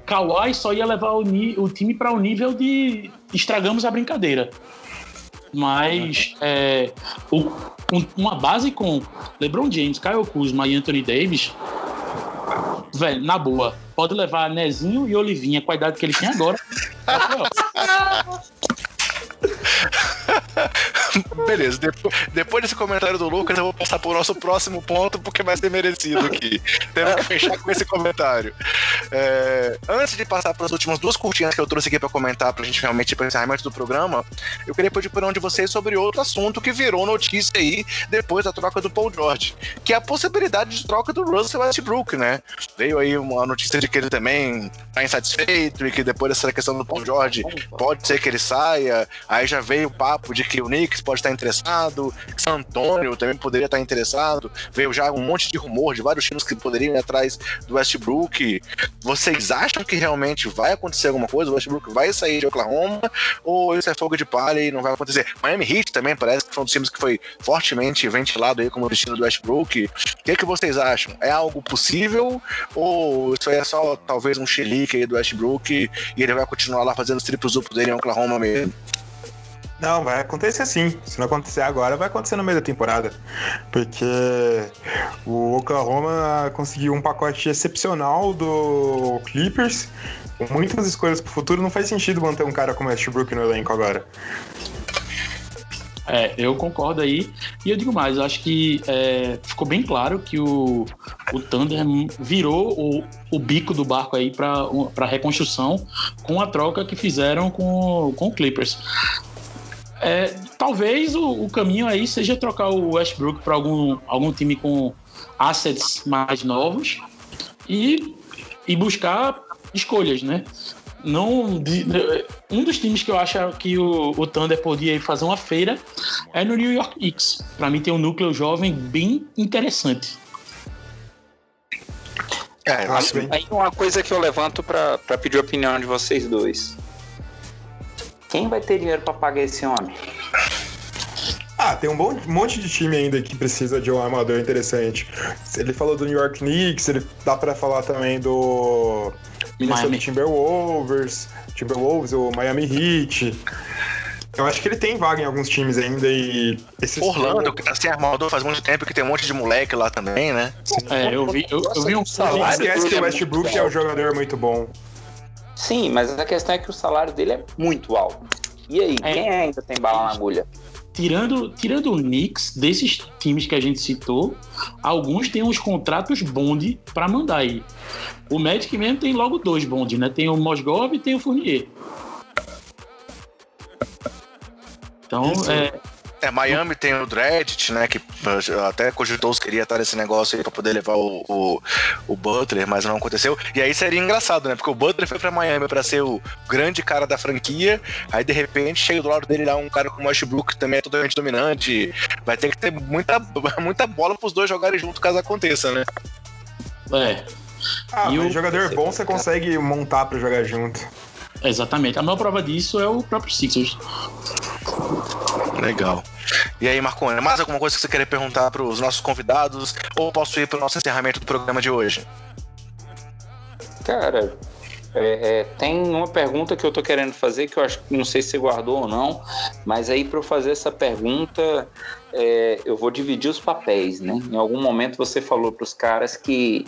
Kawhi só ia levar o, o time para o nível de estragamos a brincadeira. Mas é, o, um, uma base com LeBron James, Kyle Kuzma e Anthony Davis, velho, na boa, pode levar Nezinho e Olivinha com a idade que ele tem agora. Beleza, depois, depois desse comentário do Lucas, eu vou passar pro nosso próximo ponto, porque vai ser merecido aqui. Temos que fechar com esse comentário. É, antes de passar para as últimas duas curtinhas que eu trouxe aqui para comentar, pra gente realmente para o encerramento do programa, eu queria pedir opinião de vocês sobre outro assunto que virou notícia aí depois da troca do Paul George, que é a possibilidade de troca do Russell Westbrook, né? Veio aí uma notícia de que ele também tá insatisfeito e que depois dessa questão do Paul George pode ser que ele saia. Aí já veio o papo de que o Knicks pode estar interessado, San Antonio também poderia estar interessado. Veio já um monte de rumor de vários times que poderiam ir atrás do Westbrook. Vocês acham que realmente vai acontecer alguma coisa? O Westbrook vai sair de Oklahoma? Ou isso é fogo de palha e não vai acontecer? Miami Heat também parece que foi um dos times que foi fortemente ventilado aí como destino do Westbrook. O que, é que vocês acham? É algo possível? Ou isso aí é só talvez um xilique aí do Westbrook e ele vai continuar lá fazendo os triplos duplos dele em Oklahoma mesmo? Não, vai acontecer sim. Se não acontecer agora, vai acontecer no meio da temporada. Porque o Oklahoma conseguiu um pacote excepcional do Clippers, com muitas escolhas pro futuro. Não faz sentido manter um cara como Westbrook no elenco agora. É, eu concordo aí. E eu digo mais, acho que é, ficou bem claro que o, o Thunder virou o, o bico do barco aí para reconstrução com a troca que fizeram com, com o Clippers. É, talvez o, o, caminho aí seja trocar o Westbrook para algum, algum time com assets mais novos e, e buscar escolhas, né? Não, de, de, um dos times que eu acho que o, o Thunder podia fazer uma feira é no New York Knicks. Para mim tem um núcleo jovem bem interessante. É, aí uma coisa que eu levanto para pedir a opinião de vocês dois. Quem vai ter dinheiro para pagar esse homem? Ah, tem um bom, monte de time ainda que precisa de um armador interessante. Ele falou do New York Knicks, ele dá para falar também do Minnesota Miami. Timberwolves, Timberwolves, o Miami Heat. Eu acho que ele tem vaga em alguns times ainda e. Orlando, que tá sem armador faz muito tempo, que tem um monte de moleque lá também, né? É, eu vi, eu, eu vi um salário. Esquece que o Westbrook é um jogador muito bom. Sim, mas a questão é que o salário dele é muito alto. E aí, é. quem ainda tem bala na agulha? Tirando, tirando o Knicks, desses times que a gente citou, alguns têm uns contratos bonde para mandar aí. O Magic mesmo tem logo dois bondes, né? Tem o Mosgov e tem o Fournier. Então, é, é, Miami tem o Dredit, né? Que até cogitou queria estar nesse negócio aí pra poder levar o, o, o, Butler, mas não aconteceu. E aí seria engraçado, né? Porque o Butler foi pra Miami pra ser o grande cara da franquia, aí de repente chega do lado dele lá um cara como o Westbrook, que também é totalmente dominante. Vai ter que ter muita, muita bola pros dois jogarem junto caso aconteça, né? É. Ah, e o jogador bom você consegue montar pra jogar junto. Exatamente. A maior prova disso é o próprio Sixers. Legal. E aí, Marconi, mais alguma coisa que você queria perguntar para os nossos convidados? Ou posso ir para o nosso encerramento do programa de hoje? Cara, é, é, tem uma pergunta que eu tô querendo fazer que eu acho não sei se você guardou ou não, mas aí para eu fazer essa pergunta é, eu vou dividir os papéis, né? Em algum momento você falou para os caras que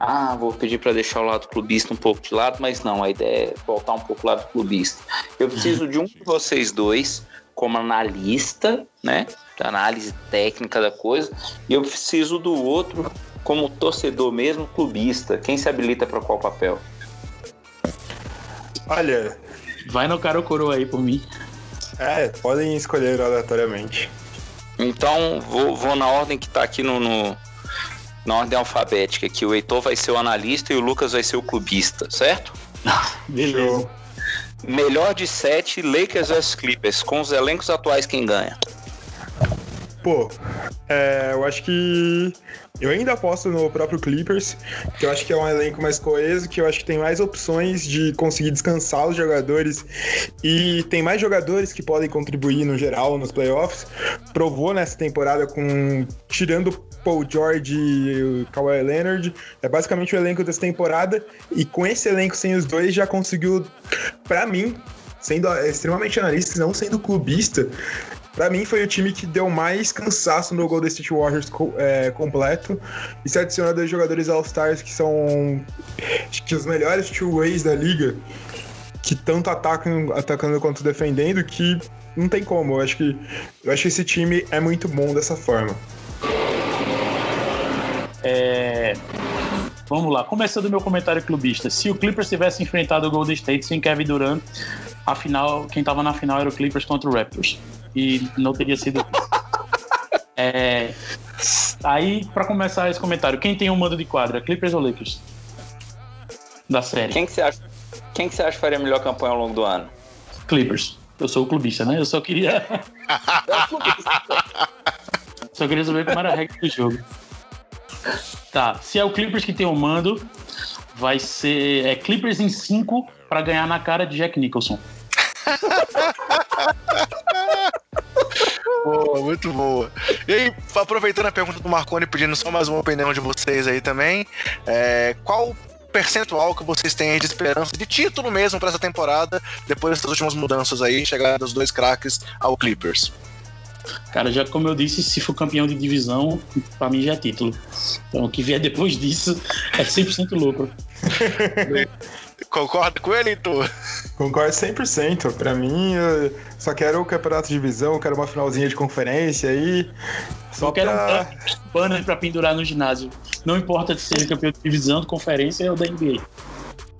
ah, vou pedir para deixar o lado clubista um pouco de lado, mas não, a ideia é voltar um pouco o lado clubista. Eu preciso de um de vocês dois como analista, né? da análise técnica da coisa, e eu preciso do outro como torcedor mesmo, clubista. Quem se habilita para qual papel? Olha. Vai no cara ou coroa aí por mim. É, podem escolher aleatoriamente. Então, vou, vou na ordem que tá aqui no, no, na ordem alfabética, que o Heitor vai ser o analista e o Lucas vai ser o clubista, certo? Beleza. Show. Melhor de sete, Lakers vs Clippers. Com os elencos atuais, quem ganha? Pô, é, eu acho que eu ainda aposto no próprio Clippers, que eu acho que é um elenco mais coeso, que eu acho que tem mais opções de conseguir descansar os jogadores e tem mais jogadores que podem contribuir no geral nos playoffs. Provou nessa temporada com tirando Paul George e o Kawhi Leonard, é basicamente o elenco dessa temporada e com esse elenco sem os dois já conseguiu, pra mim, sendo extremamente analista, não sendo clubista, Pra mim, foi o time que deu mais cansaço no Golden State Warriors é, completo. E se adiciona dois jogadores All-Stars que são que os melhores two-ways da liga, que tanto atacam, atacando quanto defendendo, que não tem como. Eu acho que, eu acho que esse time é muito bom dessa forma. É... Vamos lá, começando meu comentário clubista. Se o Clippers tivesse enfrentado o Golden State sem Kevin Durant, a final, quem tava na final era o Clippers contra o Raptors. E não teria sido. é... Aí, para começar esse comentário, quem tem um mando de quadra, Clippers ou Lakers? Da série. Quem que você acha, quem que você acha que faria a melhor campanha ao longo do ano? Clippers. Eu sou o clubista, né? Eu só queria. só queria saber como era a regra do jogo. Tá, se é o Clippers que tem o mando, vai ser é Clippers em 5 para ganhar na cara de Jack Nicholson. Boa, muito boa. E aí, aproveitando a pergunta do Marconi, pedindo só mais uma opinião de vocês aí também, é, qual percentual que vocês têm de esperança de título mesmo para essa temporada, depois dessas últimas mudanças aí, chegada dos dois craques ao Clippers? Cara, já como eu disse, se for campeão de divisão, pra mim já é título. Então o que vier depois disso é 100% lucro. Concorda com ele, Heitor? Concordo 100%. Pra mim, eu só quero o campeonato de divisão, eu quero uma finalzinha de conferência aí. Só Eu quero pra... um banner pra pendurar no ginásio. Não importa se seja campeão de divisão, de conferência ou da NBA.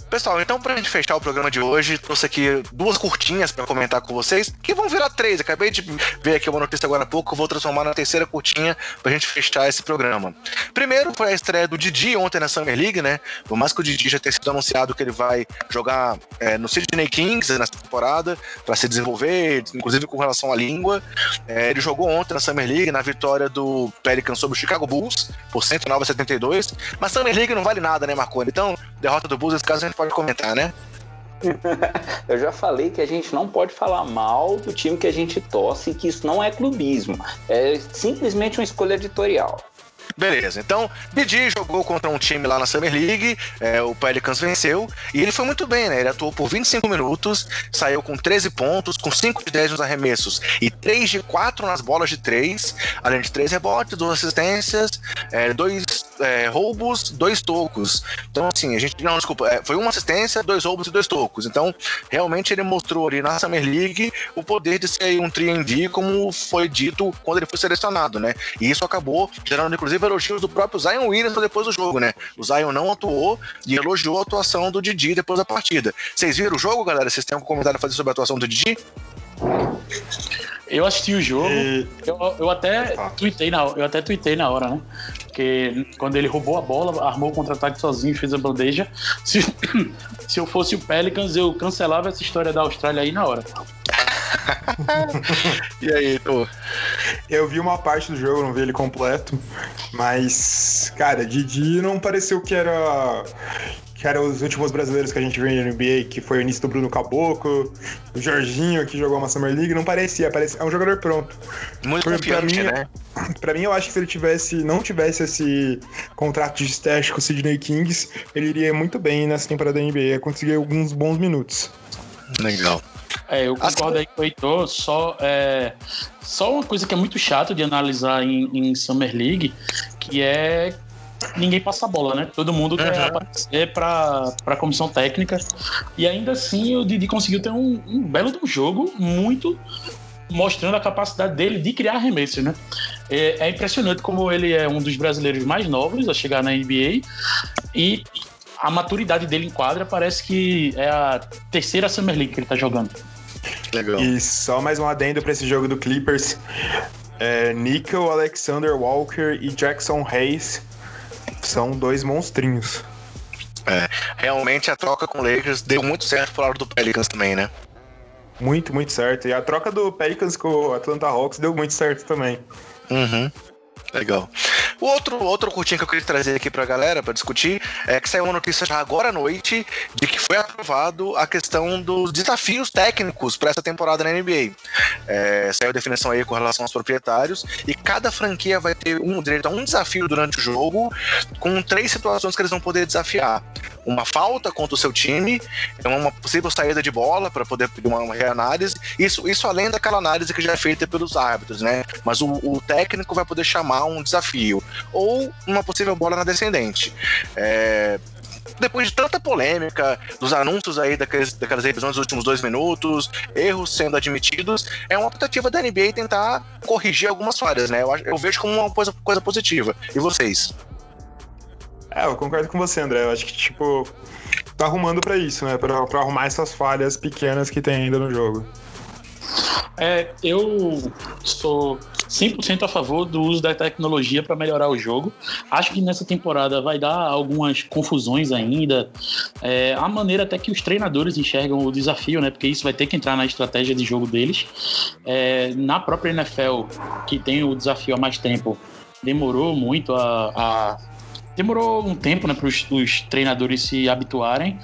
Pessoal, então pra gente fechar o programa de hoje, trouxe aqui duas curtinhas pra comentar com vocês, que vão virar três. Acabei de ver aqui uma notícia agora há pouco, vou transformar na terceira curtinha pra gente fechar esse programa. Primeiro foi a estreia do Didi ontem na Summer League, né? Por mais que o Didi já tenha sido anunciado que ele vai jogar é, no Sydney Kings nessa temporada, pra se desenvolver, inclusive com relação à língua. É, ele jogou ontem na Summer League, na vitória do Pelicans sobre o Chicago Bulls, por 109 a 72. Mas Summer League não vale nada, né, Marconi? Então, derrota do Bulls, nesse caso pode comentar, né? Eu já falei que a gente não pode falar mal do time que a gente torce e que isso não é clubismo. É simplesmente uma escolha editorial. Beleza, então Didi jogou contra um time lá na Summer League, é, o Pelicans venceu, e ele foi muito bem, né? Ele atuou por 25 minutos, saiu com 13 pontos, com 5 de 10 nos arremessos e 3 de 4 nas bolas de 3, além de 3 rebotes, 2 assistências, 2 é, roubos, 2 tocos. Então, assim, a gente. Não, desculpa, é, foi uma assistência, 2 roubos e 2 tocos. Então, realmente ele mostrou ali na Summer League o poder de ser um 3D, como foi dito quando ele foi selecionado, né? E isso acabou gerando, inclusive, elogios do próprio Zion Williams depois do jogo, né? O Zion não atuou e elogiou a atuação do Didi depois da partida. Vocês viram o jogo, galera? Vocês têm algum comentário a fazer sobre a atuação do Didi? Eu assisti o jogo, E- eu, eu até tuitei na, eu até tuitei na hora, né? Porque quando ele roubou a bola, armou o contra-ataque sozinho, fez a bandeja. Se, se eu fosse o Pelicans, eu cancelava essa história da Austrália aí na hora. E aí, Heitor? Eu vi uma parte do jogo, não vi ele completo. Mas, cara, Didi não pareceu que era. Que eram os últimos brasileiros que a gente viu na NBA, que foi o início do Bruno Caboclo, o Jorginho, que jogou uma Summer League, não parecia, parecia é um jogador pronto. Muito Pra- pra mim, né? Pra mim, eu acho que se ele tivesse, não tivesse esse contrato de teste com o Sydney Kings, ele iria muito bem nessa temporada da NBA, ia conseguir alguns bons minutos. Legal. É, eu concordo aí com o Heitor, só, é, só uma coisa que é muito chato de analisar em, em Summer League, que é ninguém passa a bola, né? Todo mundo quer Uhum. aparecer para a comissão técnica. E ainda assim o Didi conseguiu ter um, um belo de um jogo muito mostrando a capacidade dele de criar arremessos, né? É, é, impressionante como ele é um dos brasileiros mais novos a chegar na NBA e a maturidade dele em quadra parece que é a terceira Summer League que ele tá jogando. Legal. E só mais um adendo para esse jogo do Clippers. É, Nickel, Alexander Walker e Jackson Hayes são dois monstrinhos. É, realmente a troca com o Lakers deu muito certo pro lado do Pelicans também, né? Muito, muito certo. E a troca do Pelicans com o Atlanta Hawks deu muito certo também. Uhum. Legal. O outro, outro curtinho que eu queria trazer aqui pra galera para discutir é que saiu uma notícia já agora à noite de que foi aprovado a questão dos desafios técnicos para essa temporada na NBA. É, saiu a definição aí com relação aos proprietários e cada franquia vai ter um direito a um desafio durante o jogo com três situações que eles vão poder desafiar uma falta contra o seu time, uma possível saída de bola para poder pedir uma, reanálise. Isso, isso além daquela análise que já é feita pelos árbitros, né? Mas o, o técnico vai poder chamar um desafio ou uma possível bola na descendente. É, depois de tanta polêmica, dos anúncios aí daqueles, daquelas revisões dos últimos dois minutos, erros sendo admitidos, é uma tentativa da NBA tentar corrigir algumas falhas, né? Eu, eu vejo como uma coisa, coisa positiva. E vocês? É, eu concordo com você, André. Eu acho que, tipo, tá arrumando para isso, né? Pra, pra arrumar essas falhas pequenas que tem ainda no jogo. É, eu sou 100% a favor do uso da tecnologia para melhorar o jogo. Acho que nessa temporada vai dar algumas confusões ainda. É, a maneira até que os treinadores enxergam o desafio, né? Porque isso vai ter que entrar na estratégia de jogo deles. É, na própria NFL, que tem o desafio há mais tempo, demorou muito a, a demorou um tempo né, para os treinadores se habituarem.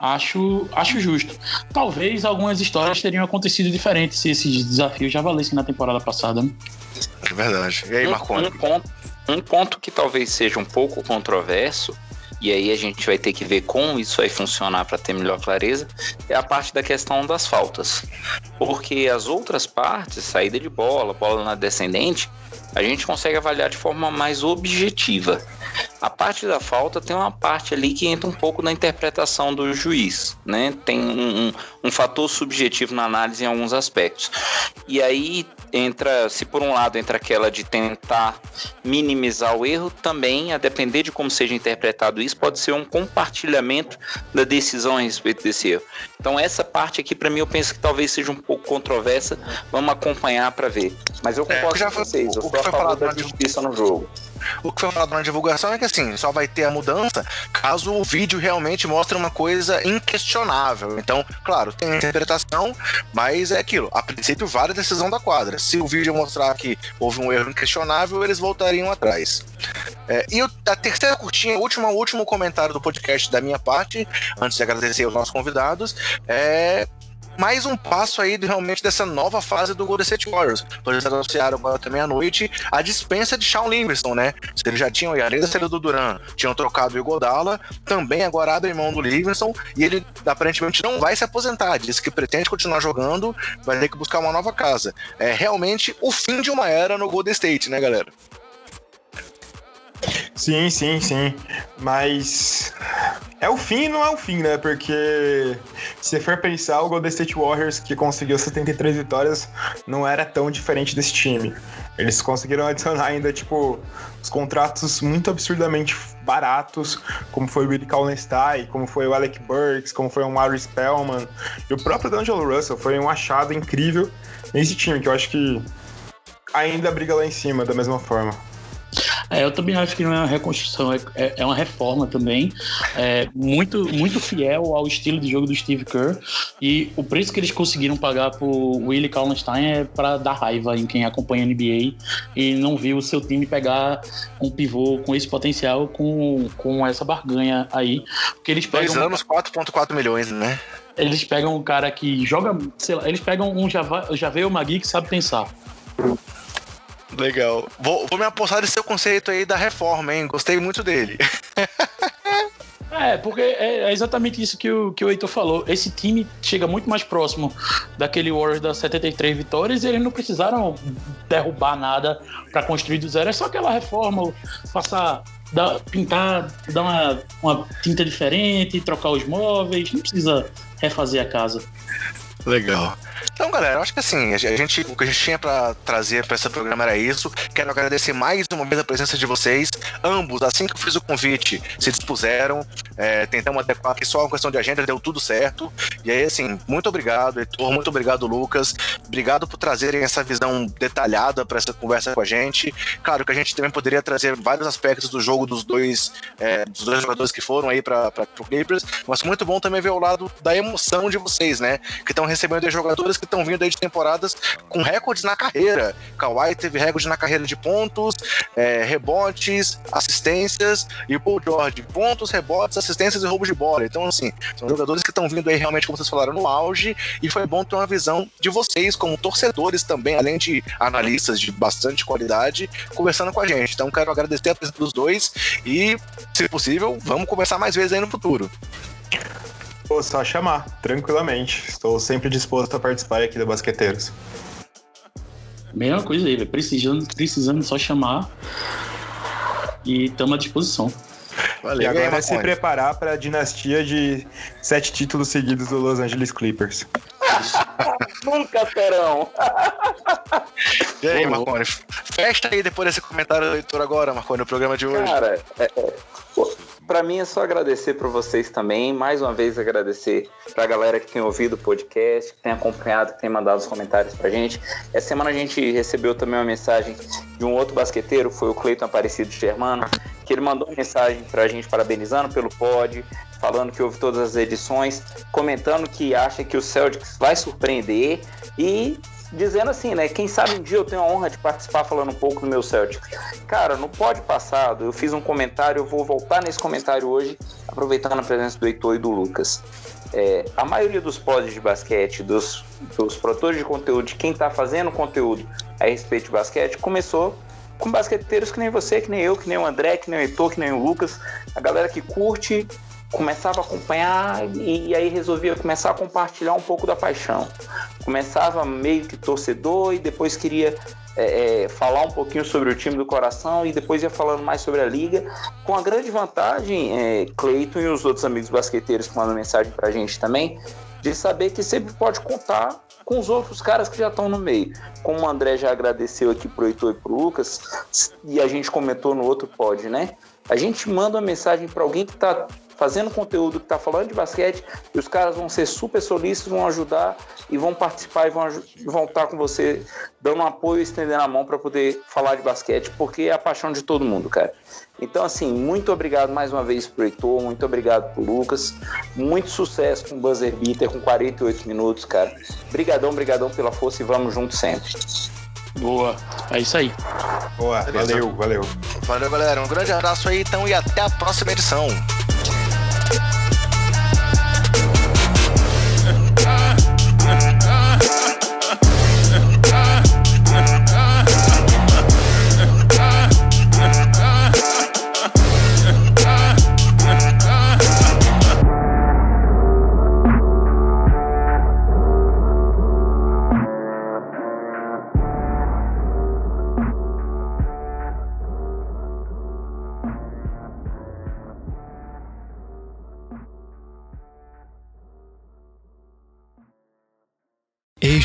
Acho, acho justo. Talvez algumas histórias teriam acontecido diferentes se esses desafios já valessem na temporada passada. Né? É verdade. E aí, um, Marconi? Um ponto, um ponto que talvez seja um pouco controverso e aí a gente vai ter que ver como isso vai funcionar para ter melhor clareza, é a parte da questão das faltas. Porque as outras partes, saída de bola, bola na descendente, a gente consegue avaliar de forma mais objetiva. A parte da falta tem uma parte ali que entra um pouco na interpretação do juiz, né? Tem um, um, um fator subjetivo na análise em alguns aspectos. E aí entra, se por um lado entra aquela de tentar minimizar o erro, também, a depender de como seja interpretado isso, pode ser um compartilhamento da decisão a respeito desse erro. Então essa parte aqui, para mim, eu penso que talvez seja um pouco controversa. Vamos acompanhar para ver. Mas eu é, concordo é, com vocês. Eu sou a favor da justiça no jogo. O que foi falado na divulgação é que assim, só vai ter a mudança caso o vídeo realmente mostre uma coisa inquestionável. Então, claro, tem interpretação, mas é aquilo. A princípio, vale a decisão da quadra. Se o vídeo mostrar que houve um erro inquestionável, eles voltariam atrás. É, e a terceira curtinha, último, último comentário do podcast da minha parte, antes de agradecer aos nossos convidados, é mais um passo aí de, realmente dessa nova fase do Golden State Warriors. Por eles anunciaram agora também à noite a dispensa de Shawn Livingston, né? Eles já tinham, além da saída do Duran, tinham trocado o Igodala, também agora abrem mão do Livingston e ele aparentemente não vai se aposentar. Diz que pretende continuar jogando, vai ter que buscar uma nova casa. É realmente o fim de uma era no Golden State, né, galera? Sim, sim, sim. Mas é o fim e não é o fim, né? Porque se for pensar, o Golden State Warriors, que conseguiu 73 vitórias, não era tão diferente desse time. Eles conseguiram adicionar ainda, tipo, os contratos muito absurdamente baratos, como foi o Willie Kallenstein, como foi o Alec Burks, como foi o Mario Spellman. E o próprio D'Angelo Russell foi um achado incrível nesse time, que eu acho que ainda briga lá em cima da mesma forma. É, eu também acho que não é uma reconstrução, é, é, é uma reforma também, é, muito, muito fiel ao estilo de jogo do Steve Kerr. E o preço que eles conseguiram pagar por Willie Kallenstein é para dar raiva em quem acompanha a NBA e não viu o seu time pegar um pivô com esse potencial, com, com essa barganha aí. Porque eles pegam. Dois anos, 4,4 milhões, né? Eles pegam um cara que joga, sei lá, eles pegam um Javeio Magui que sabe pensar. Legal. Vou, vou me apostar nesse seu conceito aí da reforma, hein? Gostei muito dele. É, porque é exatamente isso que o, que o Heitor falou. Esse time chega muito mais próximo daquele Warriors das 73 vitórias e eles não precisaram derrubar nada para construir do zero. É só aquela reforma, passar, dar, pintar, dar uma, uma tinta diferente, trocar os móveis. Não precisa refazer a casa. Legal. Então, galera, acho que assim, a gente, o que a gente tinha para trazer para esse programa era isso. Quero agradecer mais uma vez a presença de vocês. Ambos, assim que eu fiz o convite, se dispuseram. É, tentamos adequar aqui só uma questão de agenda, deu tudo certo. E aí, assim, muito obrigado, Heitor, muito obrigado, Lucas. Obrigado por trazerem essa visão detalhada para essa conversa com a gente. Claro que a gente também poderia trazer vários aspectos do jogo dos dois, é, dos dois jogadores que foram aí para o Clippers, mas muito bom também ver o lado da emoção de vocês, né? Que estão recebendo jogadores que estão vindo aí de temporadas com recordes na carreira. Kawhi teve recorde na carreira de pontos, é, rebotes, assistências, e Paul George, pontos, rebotes, assistências e roubos de bola. Então, assim, são jogadores que estão vindo aí realmente, como vocês falaram, no auge, e foi bom ter uma visão de vocês, como torcedores também, além de analistas de bastante qualidade, conversando com a gente. Então, quero agradecer a presença dos dois e, se possível, vamos conversar mais vezes aí no futuro. Pô, só chamar, tranquilamente. Estou sempre disposto a participar aqui do Basqueteiros. Mesma coisa aí, precisando, precisando só chamar e estamos à disposição. Valeu, e agora é se preparar para a dinastia de sete títulos seguidos do Los Angeles Clippers. Nunca terão. e aí, Marconi? Festa aí depois desse comentário do leitor agora, Marconi, no programa de hoje. Cara, é, é, para mim é só agradecer para vocês também, mais uma vez agradecer para a galera que tem ouvido o podcast, que tem acompanhado, que tem mandado os comentários pra gente. Essa semana a gente recebeu também uma mensagem de um outro basqueteiro, foi o Cleiton Aparecido Germano, que ele mandou uma mensagem pra gente parabenizando pelo pod, falando que ouve todas as edições, comentando que acha que o Celtics vai surpreender e dizendo assim, né? Quem sabe um dia eu tenho a honra de participar falando um pouco do meu Celtics. Cara, no pod passado eu fiz um comentário, eu vou voltar nesse comentário hoje, aproveitando a presença do Heitor e do Lucas. É, a maioria dos pods de basquete, dos, dos produtores de conteúdo, de quem está fazendo conteúdo a respeito de basquete, começou com basqueteiros que nem você, que nem eu, que nem o André, que nem o Heitor, que nem o Lucas, a galera que curte, começava a acompanhar e aí resolvia começar a compartilhar um pouco da paixão. Começava meio que torcedor e depois queria é, é, falar um pouquinho sobre o time do coração e depois ia falando mais sobre a liga. Com a grande vantagem, é, Cleiton e os outros amigos basqueteiros que mandam mensagem pra gente também, de saber que sempre pode contar com os outros caras que já estão no meio. Como o André já agradeceu aqui pro Heitor e pro Lucas, e a gente comentou no outro pod, né? A gente manda uma mensagem para alguém que está fazendo conteúdo que está falando de basquete e os caras vão ser super solícitos, vão ajudar e vão participar e vão, vão estar com você dando um apoio e estendendo a mão para poder falar de basquete, porque é a paixão de todo mundo, cara. Então, assim, muito obrigado mais uma vez pro Heitor, muito obrigado pro Lucas, muito sucesso com o Buzzer Beater com 48 minutos, cara. Brigadão, brigadão pela força e vamos juntos sempre. Boa, é isso aí. Boa, valeu, valeu. Valeu, galera. Um grande abraço aí, então, e até a próxima edição.